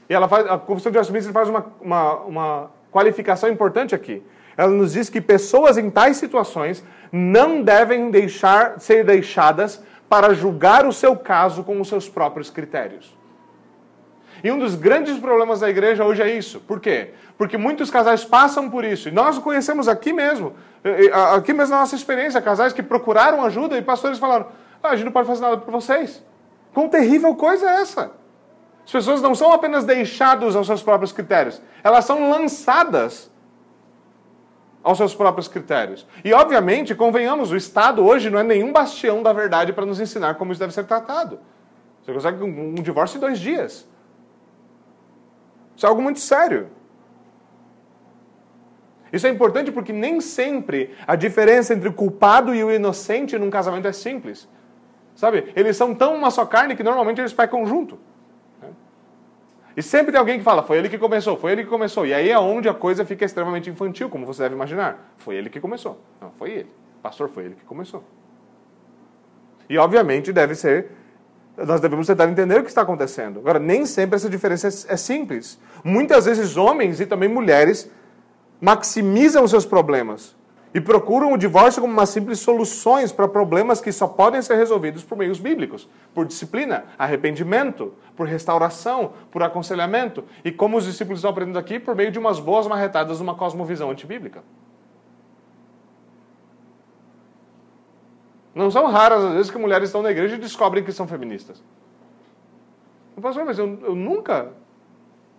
E ela faz, a Confissão de Westminster faz uma, uma, uma qualificação importante aqui. Ela nos diz que pessoas em tais situações não devem deixar ser deixadas para julgar o seu caso com os seus próprios critérios. E um dos grandes problemas da igreja hoje é isso. Por quê? Porque muitos casais passam por isso. E nós conhecemos aqui mesmo, aqui mesmo na nossa experiência, casais que procuraram ajuda e pastores falaram: ah, a gente não pode fazer nada por vocês. Quão terrível coisa é essa? As pessoas não são apenas deixadas aos seus próprios critérios, elas são lançadas aos seus próprios critérios. E, obviamente, convenhamos, o Estado hoje não é nenhum bastião da verdade para nos ensinar como isso deve ser tratado. Você consegue um, um divórcio em dois dias. Isso é algo muito sério. Isso é importante porque nem sempre a diferença entre o culpado e o inocente num casamento é simples. Sabe? Eles são tão uma só carne que normalmente eles pecam junto. E sempre tem alguém que fala, foi ele que começou, foi ele que começou. E aí é onde a coisa fica extremamente infantil, como você deve imaginar. Foi ele que começou. Não, foi ele. Pastor, foi ele que começou. E obviamente deve ser nós devemos tentar entender o que está acontecendo. Agora, nem sempre essa diferença é, é simples. Muitas vezes, homens e também mulheres maximizam seus problemas e procuram o divórcio como uma simples soluções para problemas que só podem ser resolvidos por meios bíblicos, por disciplina, arrependimento, por restauração, por aconselhamento e como os discípulos estão aprendendo aqui, por meio de umas boas marretadas, uma cosmovisão antibíblica. Não são raras as vezes que mulheres estão na igreja e descobrem que são feministas. Pastor, mas eu, eu nunca,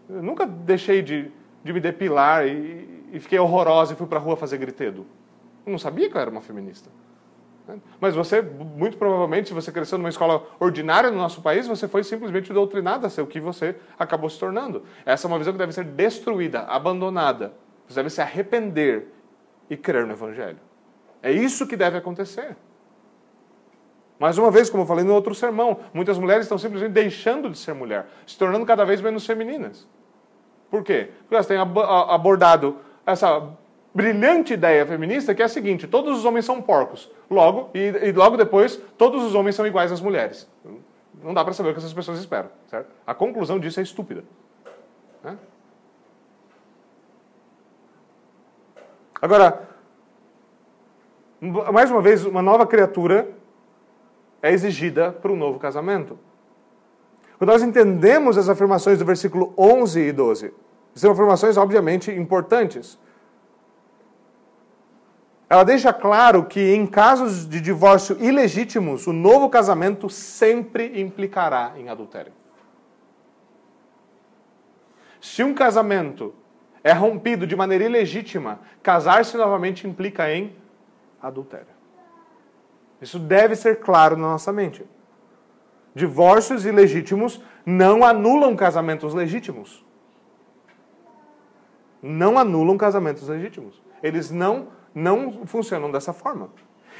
eu nunca deixei de, de me depilar e, e fiquei horrorosa e fui para a rua fazer gritedo. Não sabia que eu era uma feminista. Mas você, muito provavelmente, se você cresceu numa escola ordinária no nosso país, você foi simplesmente doutrinada a ser o que você acabou se tornando. Essa é uma visão que deve ser destruída, abandonada. Você deve se arrepender e crer no Evangelho. É isso que deve acontecer. Mais uma vez, como eu falei no outro sermão, muitas mulheres estão simplesmente deixando de ser mulher, se tornando cada vez menos femininas. Por quê? Porque elas têm abordado essa brilhante ideia feminista que é a seguinte: todos os homens são porcos. Logo, e, e logo depois, todos os homens são iguais às mulheres. Não dá para saber o que essas pessoas esperam, certo? A conclusão disso é estúpida. Né? Agora, mais uma vez, uma nova criatura é exigida para um novo casamento. Quando nós entendemos as afirmações do versículo 11 e 12, são afirmações obviamente importantes. Ela deixa claro que em casos de divórcio ilegítimos, o novo casamento sempre implicará em adultério. Se um casamento é rompido de maneira ilegítima, casar-se novamente implica em adultério. Isso deve ser claro na nossa mente. Divórcios ilegítimos não anulam casamentos legítimos. Não anulam casamentos legítimos. Eles não, não funcionam dessa forma.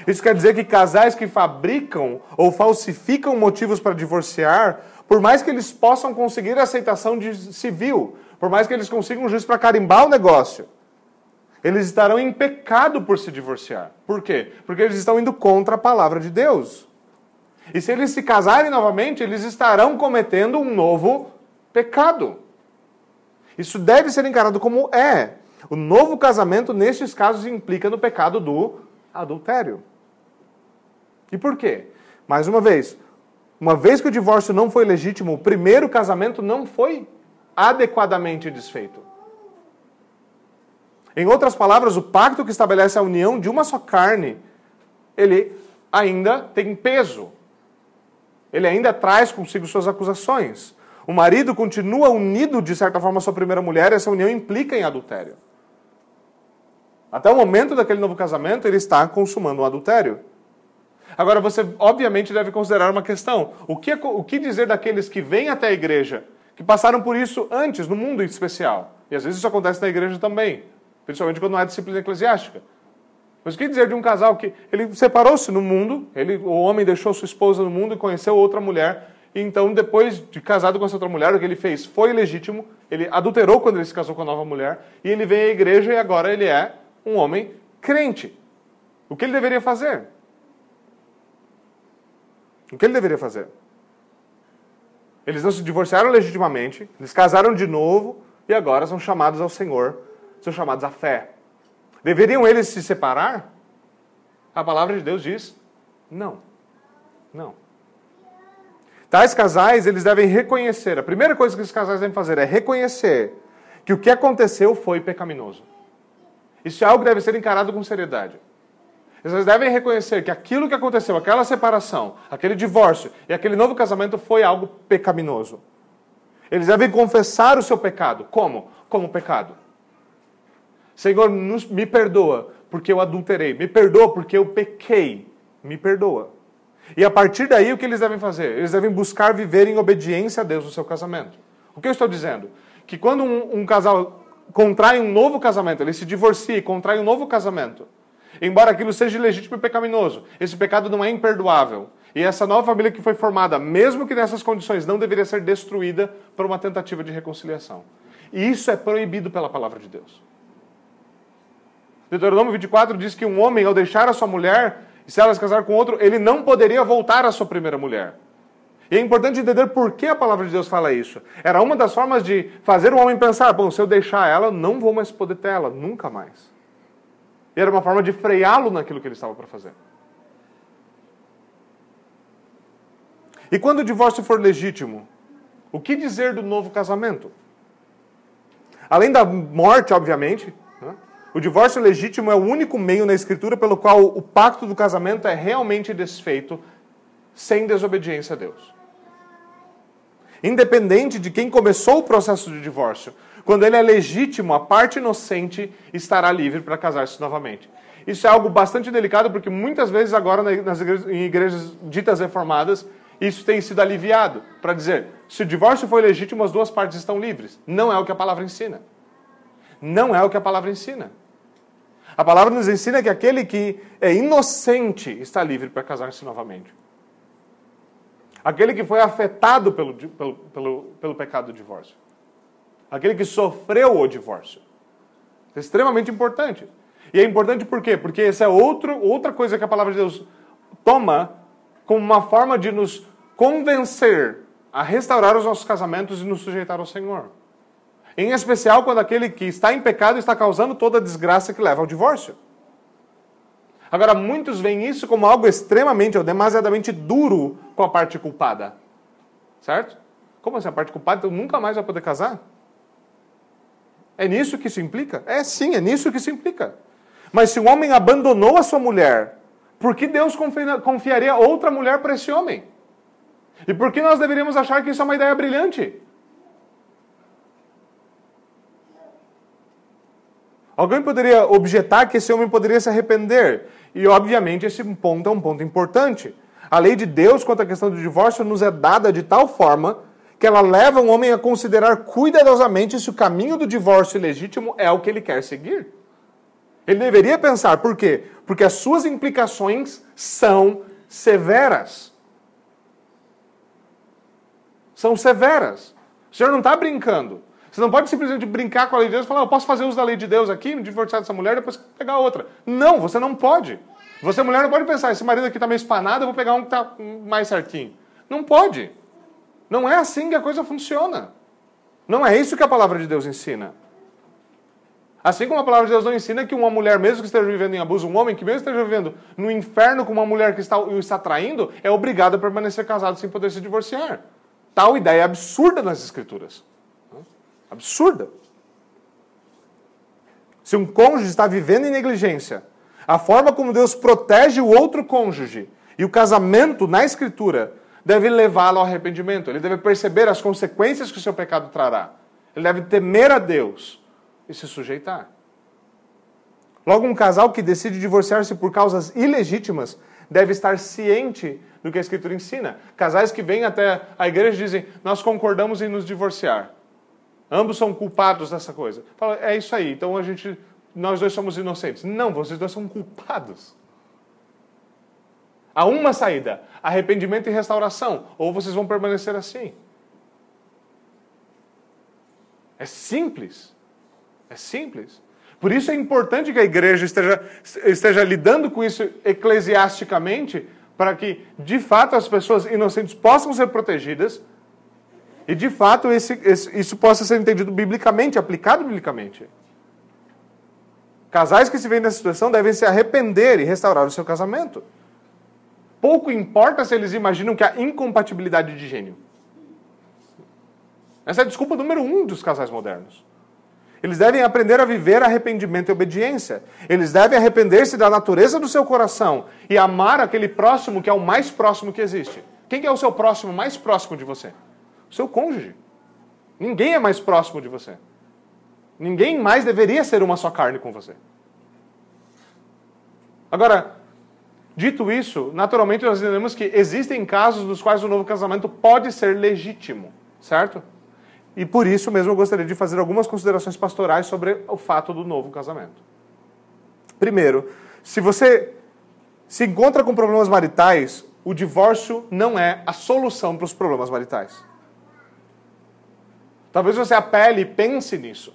Isso quer dizer que casais que fabricam ou falsificam motivos para divorciar, por mais que eles possam conseguir aceitação de civil, por mais que eles consigam um juiz para carimbar o negócio, eles estarão em pecado por se divorciar. Por quê? Porque eles estão indo contra a palavra de Deus. E se eles se casarem novamente, eles estarão cometendo um novo pecado. Isso deve ser encarado como é. O novo casamento, nesses casos, implica no pecado do adultério. E por quê? Mais uma vez, uma vez que o divórcio não foi legítimo, o primeiro casamento não foi adequadamente desfeito. Em outras palavras, o pacto que estabelece a união de uma só carne, ele ainda tem peso. Ele ainda traz consigo suas acusações. O marido continua unido, de certa forma, à sua primeira mulher, e essa união implica em adultério. Até o momento daquele novo casamento, ele está consumando um adultério. Agora, você obviamente deve considerar uma questão: o que, o que dizer daqueles que vêm até a igreja, que passaram por isso antes, no mundo em especial? E às vezes isso acontece na igreja também principalmente quando não é disciplina eclesiástica. Mas o que dizer de um casal que ele separou-se no mundo, ele, o homem deixou sua esposa no mundo e conheceu outra mulher, e então depois de casado com essa outra mulher, o que ele fez foi legítimo, ele adulterou quando ele se casou com a nova mulher, e ele vem à igreja e agora ele é um homem crente. O que ele deveria fazer? O que ele deveria fazer? Eles não se divorciaram legitimamente, eles casaram de novo e agora são chamados ao Senhor são chamados à fé. Deveriam eles se separar? A palavra de Deus diz: não. Não. Tais casais, eles devem reconhecer. A primeira coisa que esses casais devem fazer é reconhecer que o que aconteceu foi pecaminoso. Isso é algo que deve ser encarado com seriedade. Eles devem reconhecer que aquilo que aconteceu, aquela separação, aquele divórcio e aquele novo casamento foi algo pecaminoso. Eles devem confessar o seu pecado. Como? Como pecado. Senhor, me perdoa porque eu adulterei. Me perdoa porque eu pequei. Me perdoa. E a partir daí, o que eles devem fazer? Eles devem buscar viver em obediência a Deus no seu casamento. O que eu estou dizendo? Que quando um, um casal contrai um novo casamento, ele se divorcia e contrai um novo casamento, embora aquilo seja ilegítimo e pecaminoso, esse pecado não é imperdoável. E essa nova família que foi formada, mesmo que nessas condições, não deveria ser destruída por uma tentativa de reconciliação. E isso é proibido pela palavra de Deus. Deuteronômio 24 diz que um homem, ao deixar a sua mulher, e se ela se casar com outro, ele não poderia voltar à sua primeira mulher. E é importante entender por que a palavra de Deus fala isso. Era uma das formas de fazer o homem pensar: bom, se eu deixar ela, não vou mais poder ter ela, nunca mais. E era uma forma de freá-lo naquilo que ele estava para fazer. E quando o divórcio for legítimo, o que dizer do novo casamento? Além da morte, obviamente, o divórcio legítimo é o único meio na Escritura pelo qual o pacto do casamento é realmente desfeito sem desobediência a Deus. Independente de quem começou o processo de divórcio, quando ele é legítimo, a parte inocente estará livre para casar-se novamente. Isso é algo bastante delicado porque muitas vezes agora nas igrejas, em igrejas ditas reformadas, isso tem sido aliviado para dizer, se o divórcio foi legítimo, as duas partes estão livres. Não é o que a palavra ensina. Não é o que a palavra ensina. A palavra nos ensina que aquele que é inocente está livre para casar-se novamente. Aquele que foi afetado pelo, pelo, pelo, pelo pecado do divórcio. Aquele que sofreu o divórcio. É extremamente importante. E é importante por quê? Porque essa é outro, outra coisa que a palavra de Deus toma como uma forma de nos convencer a restaurar os nossos casamentos e nos sujeitar ao Senhor. Em especial quando aquele que está em pecado está causando toda a desgraça que leva ao divórcio. Agora, muitos veem isso como algo extremamente ou demasiadamente duro com a parte culpada. Certo? Como assim a parte culpada? Então nunca mais vai poder casar? É nisso que isso implica? É sim, é nisso que isso implica. Mas se um homem abandonou a sua mulher, por que Deus confiaria outra mulher para esse homem? E por que nós deveríamos achar que isso é uma ideia brilhante? Alguém poderia objetar que esse homem poderia se arrepender. E, obviamente, esse ponto é um ponto importante. A lei de Deus quanto à questão do divórcio nos é dada de tal forma que ela leva um homem a considerar cuidadosamente se o caminho do divórcio legítimo é o que ele quer seguir. Ele deveria pensar, por quê? Porque as suas implicações são severas. São severas. O senhor não está brincando. Você não pode simplesmente brincar com a lei de Deus e falar, eu posso fazer uso da lei de Deus aqui, me divorciar dessa mulher, depois pegar outra. Não, você não pode. Você, mulher, não pode pensar, esse marido aqui está meio espanado, eu vou pegar um que está mais certinho. Não pode. Não é assim que a coisa funciona. Não é isso que a palavra de Deus ensina. Assim como a palavra de Deus não ensina que uma mulher, mesmo que esteja vivendo em abuso, um homem que mesmo esteja vivendo no inferno com uma mulher que está, o está traindo, é obrigado a permanecer casado sem poder se divorciar. Tal ideia é absurda nas Escrituras. Absurda. Se um cônjuge está vivendo em negligência, a forma como Deus protege o outro cônjuge e o casamento na Escritura deve levá-lo ao arrependimento. Ele deve perceber as consequências que o seu pecado trará. Ele deve temer a Deus e se sujeitar. Logo, um casal que decide divorciar-se por causas ilegítimas deve estar ciente do que a Escritura ensina. Casais que vêm até a igreja dizem: Nós concordamos em nos divorciar. Ambos são culpados dessa coisa. Fala, é isso aí, então a gente, nós dois somos inocentes. Não, vocês dois são culpados. Há uma saída: arrependimento e restauração. Ou vocês vão permanecer assim. É simples. É simples. Por isso é importante que a igreja esteja, esteja lidando com isso eclesiasticamente, para que, de fato, as pessoas inocentes possam ser protegidas e, de fato, esse, esse, isso possa ser entendido biblicamente, aplicado biblicamente. Casais que se veem nessa situação devem se arrepender e restaurar o seu casamento. Pouco importa se eles imaginam que há incompatibilidade de gênio. Essa é a desculpa número um dos casais modernos. Eles devem aprender a viver arrependimento e obediência. Eles devem arrepender-se da natureza do seu coração e amar aquele próximo que é o mais próximo que existe. Quem é o seu próximo mais próximo de você? Seu cônjuge. Ninguém é mais próximo de você. Ninguém mais deveria ser uma só carne com você. Agora, dito isso, naturalmente nós entendemos que existem casos nos quais o novo casamento pode ser legítimo, certo? E por isso mesmo eu gostaria de fazer algumas considerações pastorais sobre o fato do novo casamento. Primeiro, se você se encontra com problemas maritais, o divórcio não é a solução para os problemas maritais. Talvez você apele e pense nisso.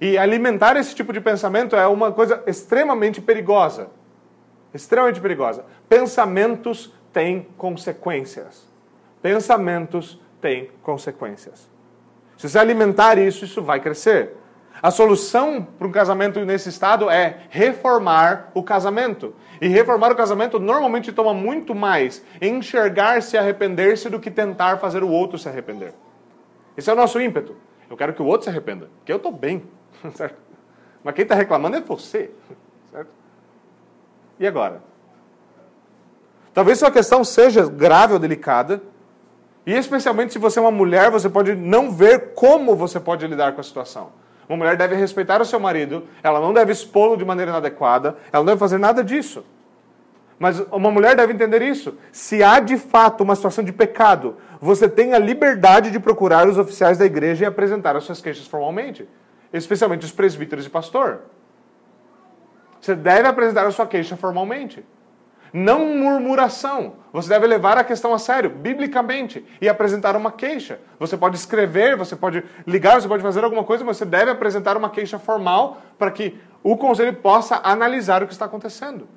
E alimentar esse tipo de pensamento é uma coisa extremamente perigosa. Extremamente perigosa. Pensamentos têm consequências. Pensamentos têm consequências. Se você alimentar isso, isso vai crescer. A solução para um casamento nesse estado é reformar o casamento. E reformar o casamento normalmente toma muito mais enxergar-se e arrepender-se do que tentar fazer o outro se arrepender. Esse é o nosso ímpeto. Eu quero que o outro se arrependa, porque eu estou bem. Certo? Mas quem está reclamando é você. Certo? E agora? Talvez sua questão seja grave ou delicada, e especialmente se você é uma mulher, você pode não ver como você pode lidar com a situação. Uma mulher deve respeitar o seu marido, ela não deve expô-lo de maneira inadequada, ela não deve fazer nada disso. Mas uma mulher deve entender isso. Se há de fato uma situação de pecado, você tem a liberdade de procurar os oficiais da igreja e apresentar as suas queixas formalmente, especialmente os presbíteros e pastor. Você deve apresentar a sua queixa formalmente. Não murmuração. Você deve levar a questão a sério, biblicamente, e apresentar uma queixa. Você pode escrever, você pode ligar, você pode fazer alguma coisa, mas você deve apresentar uma queixa formal para que o conselho possa analisar o que está acontecendo.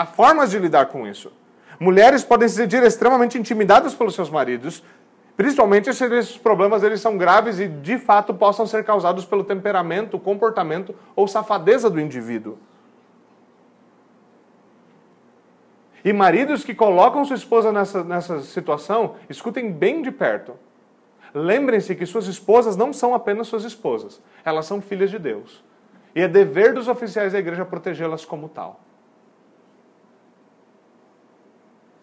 Há formas de lidar com isso. Mulheres podem se sentir extremamente intimidadas pelos seus maridos, principalmente se esses problemas eles são graves e de fato possam ser causados pelo temperamento, comportamento ou safadeza do indivíduo. E maridos que colocam sua esposa nessa, nessa situação, escutem bem de perto. Lembrem-se que suas esposas não são apenas suas esposas, elas são filhas de Deus. E é dever dos oficiais da igreja protegê-las como tal.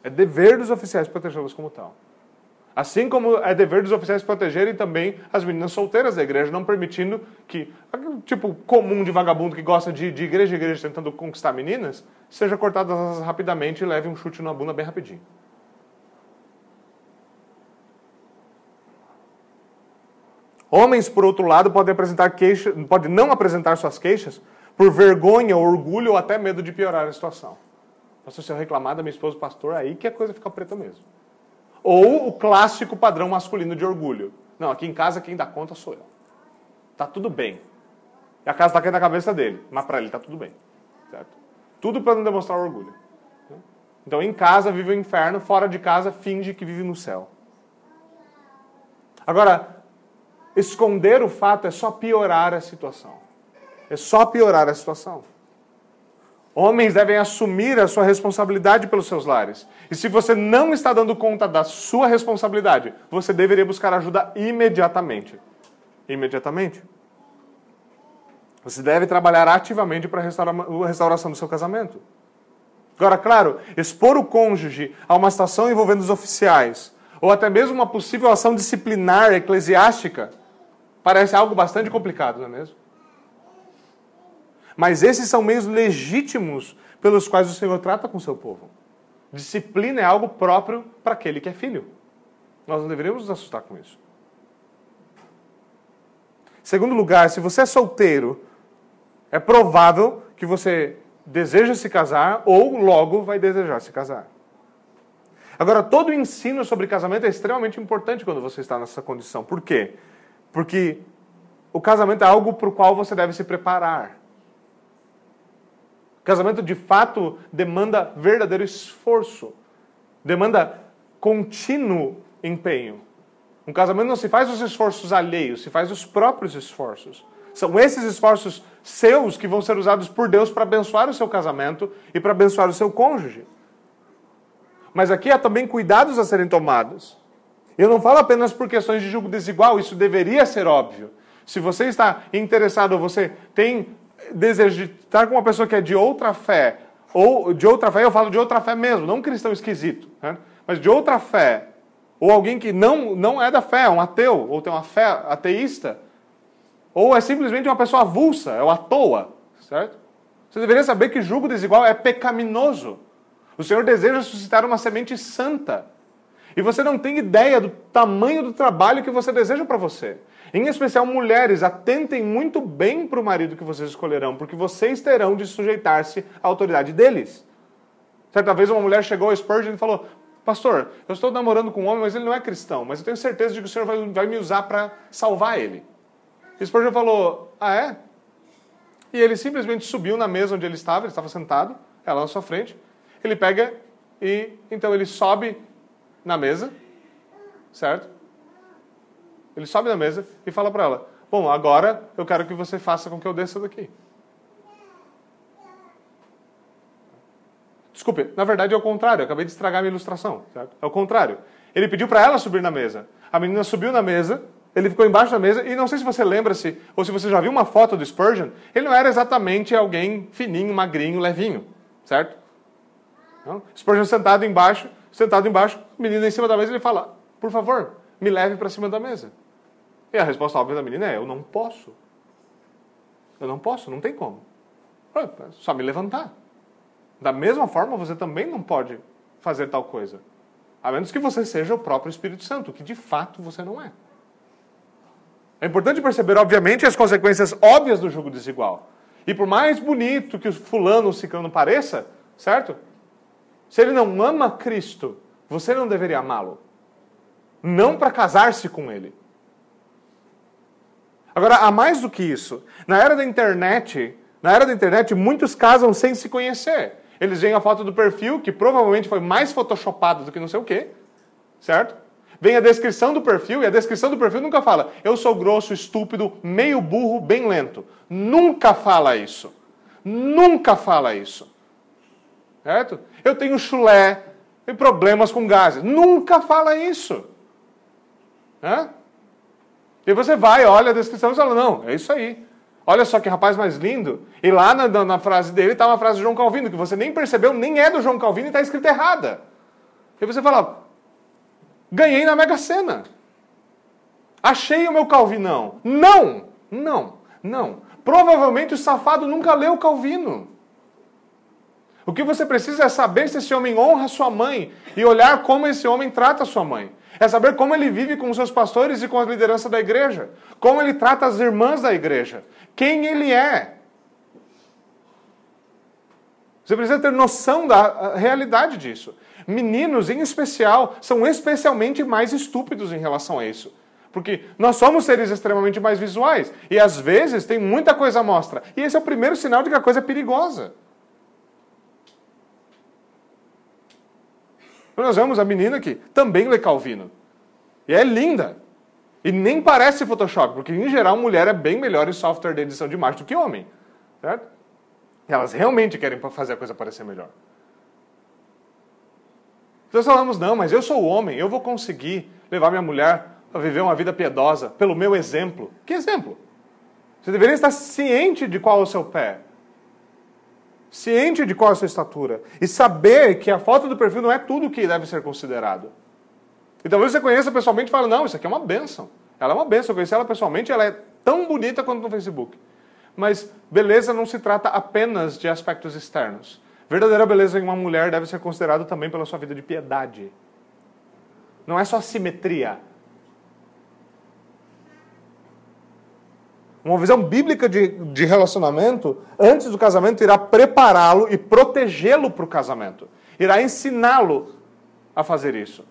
É dever dos oficiais protegê-las como tal. Assim como é dever dos oficiais protegerem também as meninas solteiras da igreja, não permitindo que, tipo, comum de vagabundo que gosta de, de igreja em igreja tentando conquistar meninas, seja cortado rapidamente e leve um chute na bunda bem rapidinho. Homens, por outro lado, podem apresentar queixa, podem não apresentar suas queixas por vergonha, orgulho ou até medo de piorar a situação. Pastor, se eu reclamar da minha esposa pastor, aí que a coisa fica preta mesmo. Ou o clássico padrão masculino de orgulho. Não, aqui em casa quem dá conta sou eu. Tá tudo bem. E a casa está aqui na cabeça dele, mas para ele tá tudo bem. Certo? Tudo para não demonstrar orgulho. Então, em casa vive o inferno, fora de casa finge que vive no céu. Agora, esconder o fato é só piorar a situação. É só piorar a situação. Homens devem assumir a sua responsabilidade pelos seus lares. E se você não está dando conta da sua responsabilidade, você deveria buscar ajuda imediatamente. Imediatamente. Você deve trabalhar ativamente para a restauração do seu casamento. Agora, claro, expor o cônjuge a uma situação envolvendo os oficiais, ou até mesmo uma possível ação disciplinar eclesiástica, parece algo bastante complicado, não é mesmo? Mas esses são meios legítimos pelos quais o Senhor trata com o seu povo. Disciplina é algo próprio para aquele que é filho. Nós não deveríamos nos assustar com isso. Segundo lugar, se você é solteiro, é provável que você deseja se casar ou logo vai desejar se casar. Agora, todo o ensino sobre casamento é extremamente importante quando você está nessa condição. Por quê? Porque o casamento é algo para o qual você deve se preparar. Casamento de fato demanda verdadeiro esforço, demanda contínuo empenho. Um casamento não se faz os esforços alheios, se faz os próprios esforços. São esses esforços seus que vão ser usados por Deus para abençoar o seu casamento e para abençoar o seu cônjuge. Mas aqui há também cuidados a serem tomados. Eu não falo apenas por questões de julgo desigual, isso deveria ser óbvio. Se você está interessado, você tem desejo de estar com uma pessoa que é de outra fé, ou de outra fé, eu falo de outra fé mesmo, não um cristão esquisito, né? mas de outra fé, ou alguém que não, não é da fé, é um ateu, ou tem uma fé ateísta, ou é simplesmente uma pessoa avulsa, é o à toa, certo? Você deveria saber que julgo desigual é pecaminoso. O Senhor deseja suscitar uma semente santa. E você não tem ideia do tamanho do trabalho que você deseja para você. Em especial, mulheres, atentem muito bem para o marido que vocês escolherão, porque vocês terão de sujeitar-se à autoridade deles. Certa vez uma mulher chegou a Spurgeon e falou: Pastor, eu estou namorando com um homem, mas ele não é cristão, mas eu tenho certeza de que o Senhor vai, vai me usar para salvar ele. E Spurgeon falou: Ah, é? E ele simplesmente subiu na mesa onde ele estava, ele estava sentado, ela na sua frente. Ele pega e então ele sobe na mesa, certo? Ele sobe na mesa e fala para ela: Bom, agora eu quero que você faça com que eu desça daqui. Desculpe, na verdade é o contrário, eu acabei de estragar a minha ilustração. Certo? É o contrário. Ele pediu para ela subir na mesa. A menina subiu na mesa, ele ficou embaixo da mesa, e não sei se você lembra-se, ou se você já viu uma foto do Spurgeon, ele não era exatamente alguém fininho, magrinho, levinho, certo? Não? Spurgeon sentado embaixo, sentado embaixo, menina em cima da mesa, ele fala, por favor, me leve para cima da mesa. E a resposta óbvia da menina é: eu não posso. Eu não posso, não tem como. Só me levantar. Da mesma forma, você também não pode fazer tal coisa. A menos que você seja o próprio Espírito Santo, que de fato você não é. É importante perceber, obviamente, as consequências óbvias do jogo desigual. E por mais bonito que o fulano ou ciclano pareça, certo? Se ele não ama Cristo, você não deveria amá-lo. Não para casar-se com ele. Agora, há mais do que isso. Na era da internet, na era da internet, muitos casam sem se conhecer. Eles veem a foto do perfil, que provavelmente foi mais photoshopado do que não sei o quê, certo? Vem a descrição do perfil, e a descrição do perfil nunca fala, eu sou grosso, estúpido, meio burro, bem lento. Nunca fala isso. Nunca fala isso. Certo? Eu tenho chulé e problemas com gases. Nunca fala isso. É? E você vai, olha a descrição e fala, não, é isso aí. Olha só que rapaz mais lindo. E lá na, na, na frase dele está uma frase de João Calvino, que você nem percebeu, nem é do João Calvino e está escrita errada. E você fala, ganhei na Mega Sena. Achei o meu Calvinão. Não, não, não. Provavelmente o safado nunca leu Calvino. O que você precisa é saber se esse homem honra sua mãe e olhar como esse homem trata sua mãe. É saber como ele vive com os seus pastores e com a liderança da igreja. Como ele trata as irmãs da igreja. Quem ele é. Você precisa ter noção da realidade disso. Meninos, em especial, são especialmente mais estúpidos em relação a isso. Porque nós somos seres extremamente mais visuais. E às vezes tem muita coisa à mostra. E esse é o primeiro sinal de que a coisa é perigosa. Nós vemos a menina que também lê Calvino. E é linda. E nem parece Photoshop, porque em geral mulher é bem melhor em software de edição de imagem do que homem. Certo? E elas realmente querem fazer a coisa parecer melhor. Então nós falamos, não, mas eu sou homem, eu vou conseguir levar minha mulher a viver uma vida piedosa pelo meu exemplo. Que exemplo? Você deveria estar ciente de qual é o seu pé ciente de qual é a sua estatura e saber que a foto do perfil não é tudo que deve ser considerado. E talvez você conheça pessoalmente e fale, não, isso aqui é uma benção. Ela é uma benção, eu conheci ela pessoalmente, ela é tão bonita quanto no Facebook. Mas beleza não se trata apenas de aspectos externos. Verdadeira beleza em uma mulher deve ser considerada também pela sua vida de piedade. Não é só simetria, Uma visão bíblica de, de relacionamento, antes do casamento, irá prepará-lo e protegê-lo para o casamento. Irá ensiná-lo a fazer isso.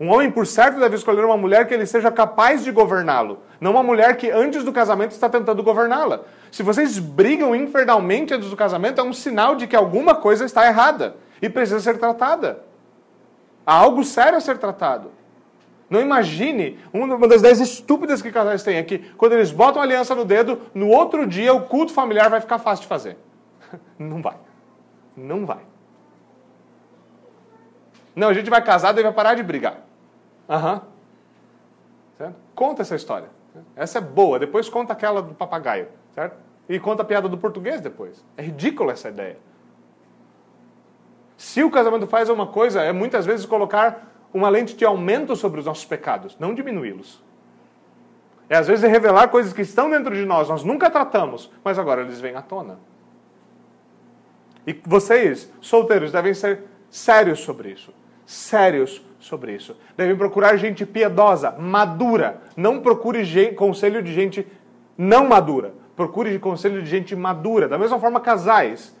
Um homem, por certo, deve escolher uma mulher que ele seja capaz de governá-lo, não uma mulher que antes do casamento está tentando governá-la. Se vocês brigam infernalmente antes do casamento, é um sinal de que alguma coisa está errada e precisa ser tratada. Há algo sério a ser tratado. Não imagine uma das ideias estúpidas que casais têm aqui. Quando eles botam a aliança no dedo, no outro dia o culto familiar vai ficar fácil de fazer. Não vai. Não vai. Não, a gente vai casar e vai parar de brigar. Aham. Uhum. Conta essa história. Essa é boa. Depois conta aquela do papagaio. Certo? E conta a piada do português depois. É ridícula essa ideia. Se o casamento faz uma coisa, é muitas vezes colocar uma lente de aumento sobre os nossos pecados, não diminuí-los. É às vezes revelar coisas que estão dentro de nós, nós nunca tratamos, mas agora eles vêm à tona. E vocês, solteiros, devem ser sérios sobre isso. Sérios sobre isso. Devem procurar gente piedosa, madura. Não procure conselho de gente não madura. Procure conselho de gente madura. Da mesma forma, casais.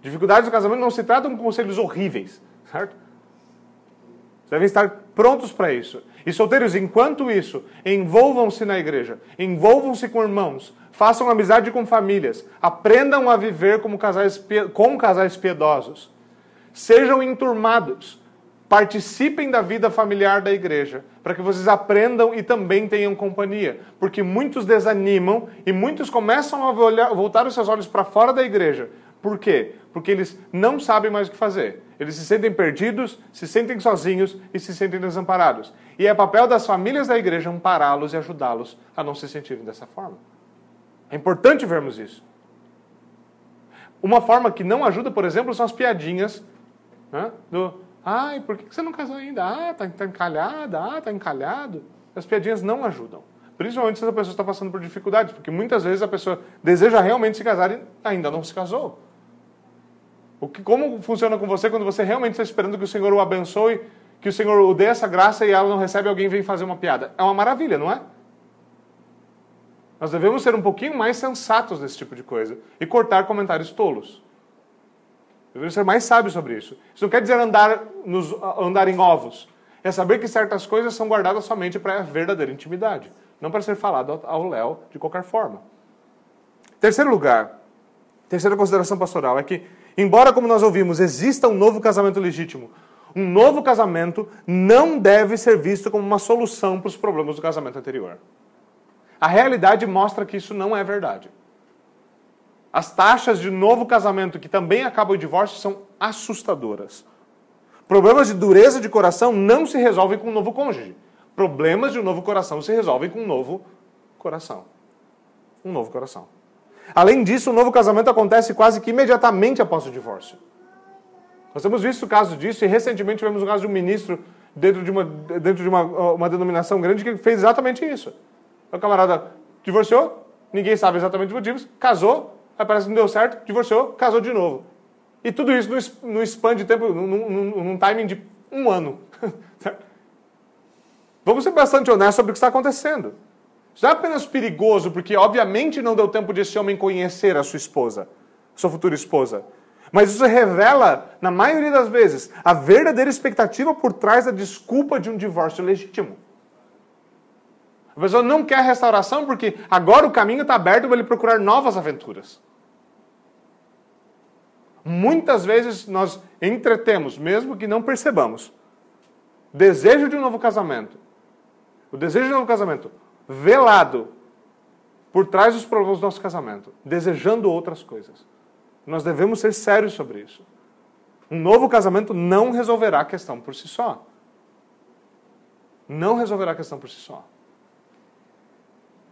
Dificuldades do casamento não se tratam com conselhos horríveis, certo? Devem estar prontos para isso. E solteiros, enquanto isso, envolvam-se na igreja, envolvam-se com irmãos, façam amizade com famílias, aprendam a viver como casais, com casais piedosos. Sejam enturmados, participem da vida familiar da igreja, para que vocês aprendam e também tenham companhia. Porque muitos desanimam e muitos começam a voltar os seus olhos para fora da igreja. Por quê? Porque eles não sabem mais o que fazer. Eles se sentem perdidos, se sentem sozinhos e se sentem desamparados. E é papel das famílias da igreja ampará-los e ajudá-los a não se sentirem dessa forma. É importante vermos isso. Uma forma que não ajuda, por exemplo, são as piadinhas né, do ai, por que você não casou ainda? Ah, tá, tá encalhada, ah, tá encalhado. As piadinhas não ajudam. Principalmente se a pessoa está passando por dificuldades, porque muitas vezes a pessoa deseja realmente se casar e ainda não se casou. O que, como funciona com você quando você realmente está esperando que o Senhor o abençoe, que o Senhor o dê essa graça e ela não recebe alguém vem fazer uma piada? É uma maravilha, não é? Nós devemos ser um pouquinho mais sensatos nesse tipo de coisa e cortar comentários tolos. Devemos ser mais sábios sobre isso. Isso não quer dizer andar, nos, andar em ovos. É saber que certas coisas são guardadas somente para a verdadeira intimidade, não para ser falado ao Léo de qualquer forma. Terceiro lugar, terceira consideração pastoral é que, embora, como nós ouvimos, exista um novo casamento legítimo, um novo casamento não deve ser visto como uma solução para os problemas do casamento anterior. A realidade mostra que isso não é verdade. As taxas de novo casamento que também acabam em divórcio são assustadoras. Problemas de dureza de coração não se resolvem com um novo cônjuge. Problemas de um novo coração se resolvem com um novo coração. Um novo coração. Além disso, o novo casamento acontece quase que imediatamente após o divórcio. Nós temos visto casos disso e recentemente tivemos o caso de um ministro dentro de uma, dentro de uma, uma denominação grande que fez exatamente isso. O camarada divorciou, ninguém sabe exatamente os motivos, casou, aí parece que não deu certo, divorciou, casou de novo. E tudo isso no span de tempo, num, num, num timing de um ano. Vamos ser bastante honestos sobre o que está acontecendo. Isso não é apenas perigoso, porque obviamente não deu tempo de esse homem conhecer a sua esposa, sua futura esposa. Mas isso revela, na maioria das vezes, a verdadeira expectativa por trás da desculpa de um divórcio legítimo. A pessoa não quer restauração porque agora o caminho está aberto para ele procurar novas aventuras. Muitas vezes nós entretemos, mesmo que não percebamos, desejo de um novo casamento. O desejo de um novo casamento velado por trás dos problemas do nosso casamento, desejando outras coisas. Nós devemos ser sérios sobre isso. Um novo casamento não resolverá a questão por si só. Não resolverá a questão por si só.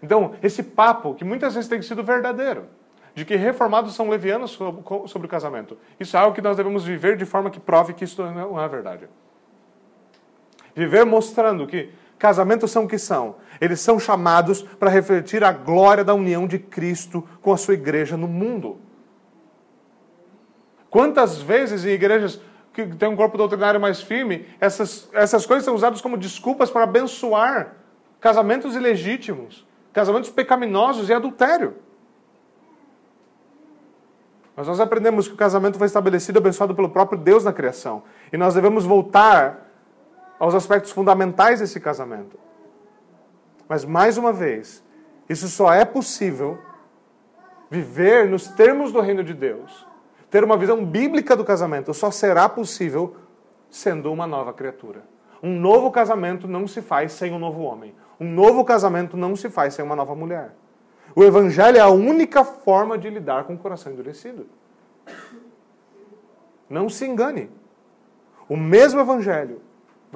Então, esse papo, que muitas vezes tem sido verdadeiro, de que reformados são levianos sobre, o casamento, isso é algo que nós devemos viver de forma que prove que isso não é verdade. Viver mostrando que casamentos são o que são. Eles são chamados para refletir a glória da união de Cristo com a sua igreja no mundo. Quantas vezes em igrejas que têm um corpo doutrinário mais firme, essas, essas coisas são usadas como desculpas para abençoar casamentos ilegítimos casamentos pecaminosos e adultério. Mas nós aprendemos que o casamento foi estabelecido e abençoado pelo próprio Deus na criação. E nós devemos voltar aos aspectos fundamentais desse casamento. Mas, mais uma vez, isso só é possível viver nos termos do reino de Deus. Ter uma visão bíblica do casamento só será possível sendo uma nova criatura. Um novo casamento não se faz sem um novo homem. Um novo casamento não se faz sem uma nova mulher. O evangelho é a única forma de lidar com o coração endurecido. Não se engane. O mesmo evangelho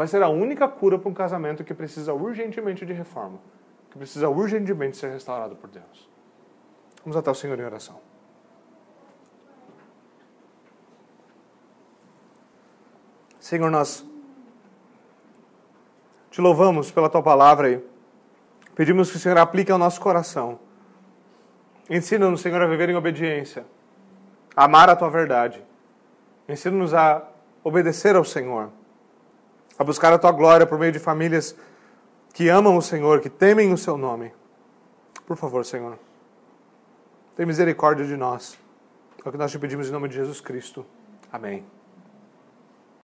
vai ser a única cura para um casamento que precisa urgentemente de reforma, que precisa urgentemente ser restaurado por Deus. Vamos até o Senhor em oração. Senhor, nós te louvamos pela tua palavra e pedimos que o Senhor aplique ao nosso coração. Ensina-nos, Senhor, a viver em obediência, a amar a tua verdade. Ensina-nos a obedecer ao Senhor, a buscar a tua glória por meio de famílias que amam o Senhor, que temem o seu nome. Por favor, Senhor, tem misericórdia de nós. É o que nós te pedimos em nome de Jesus Cristo. Amém.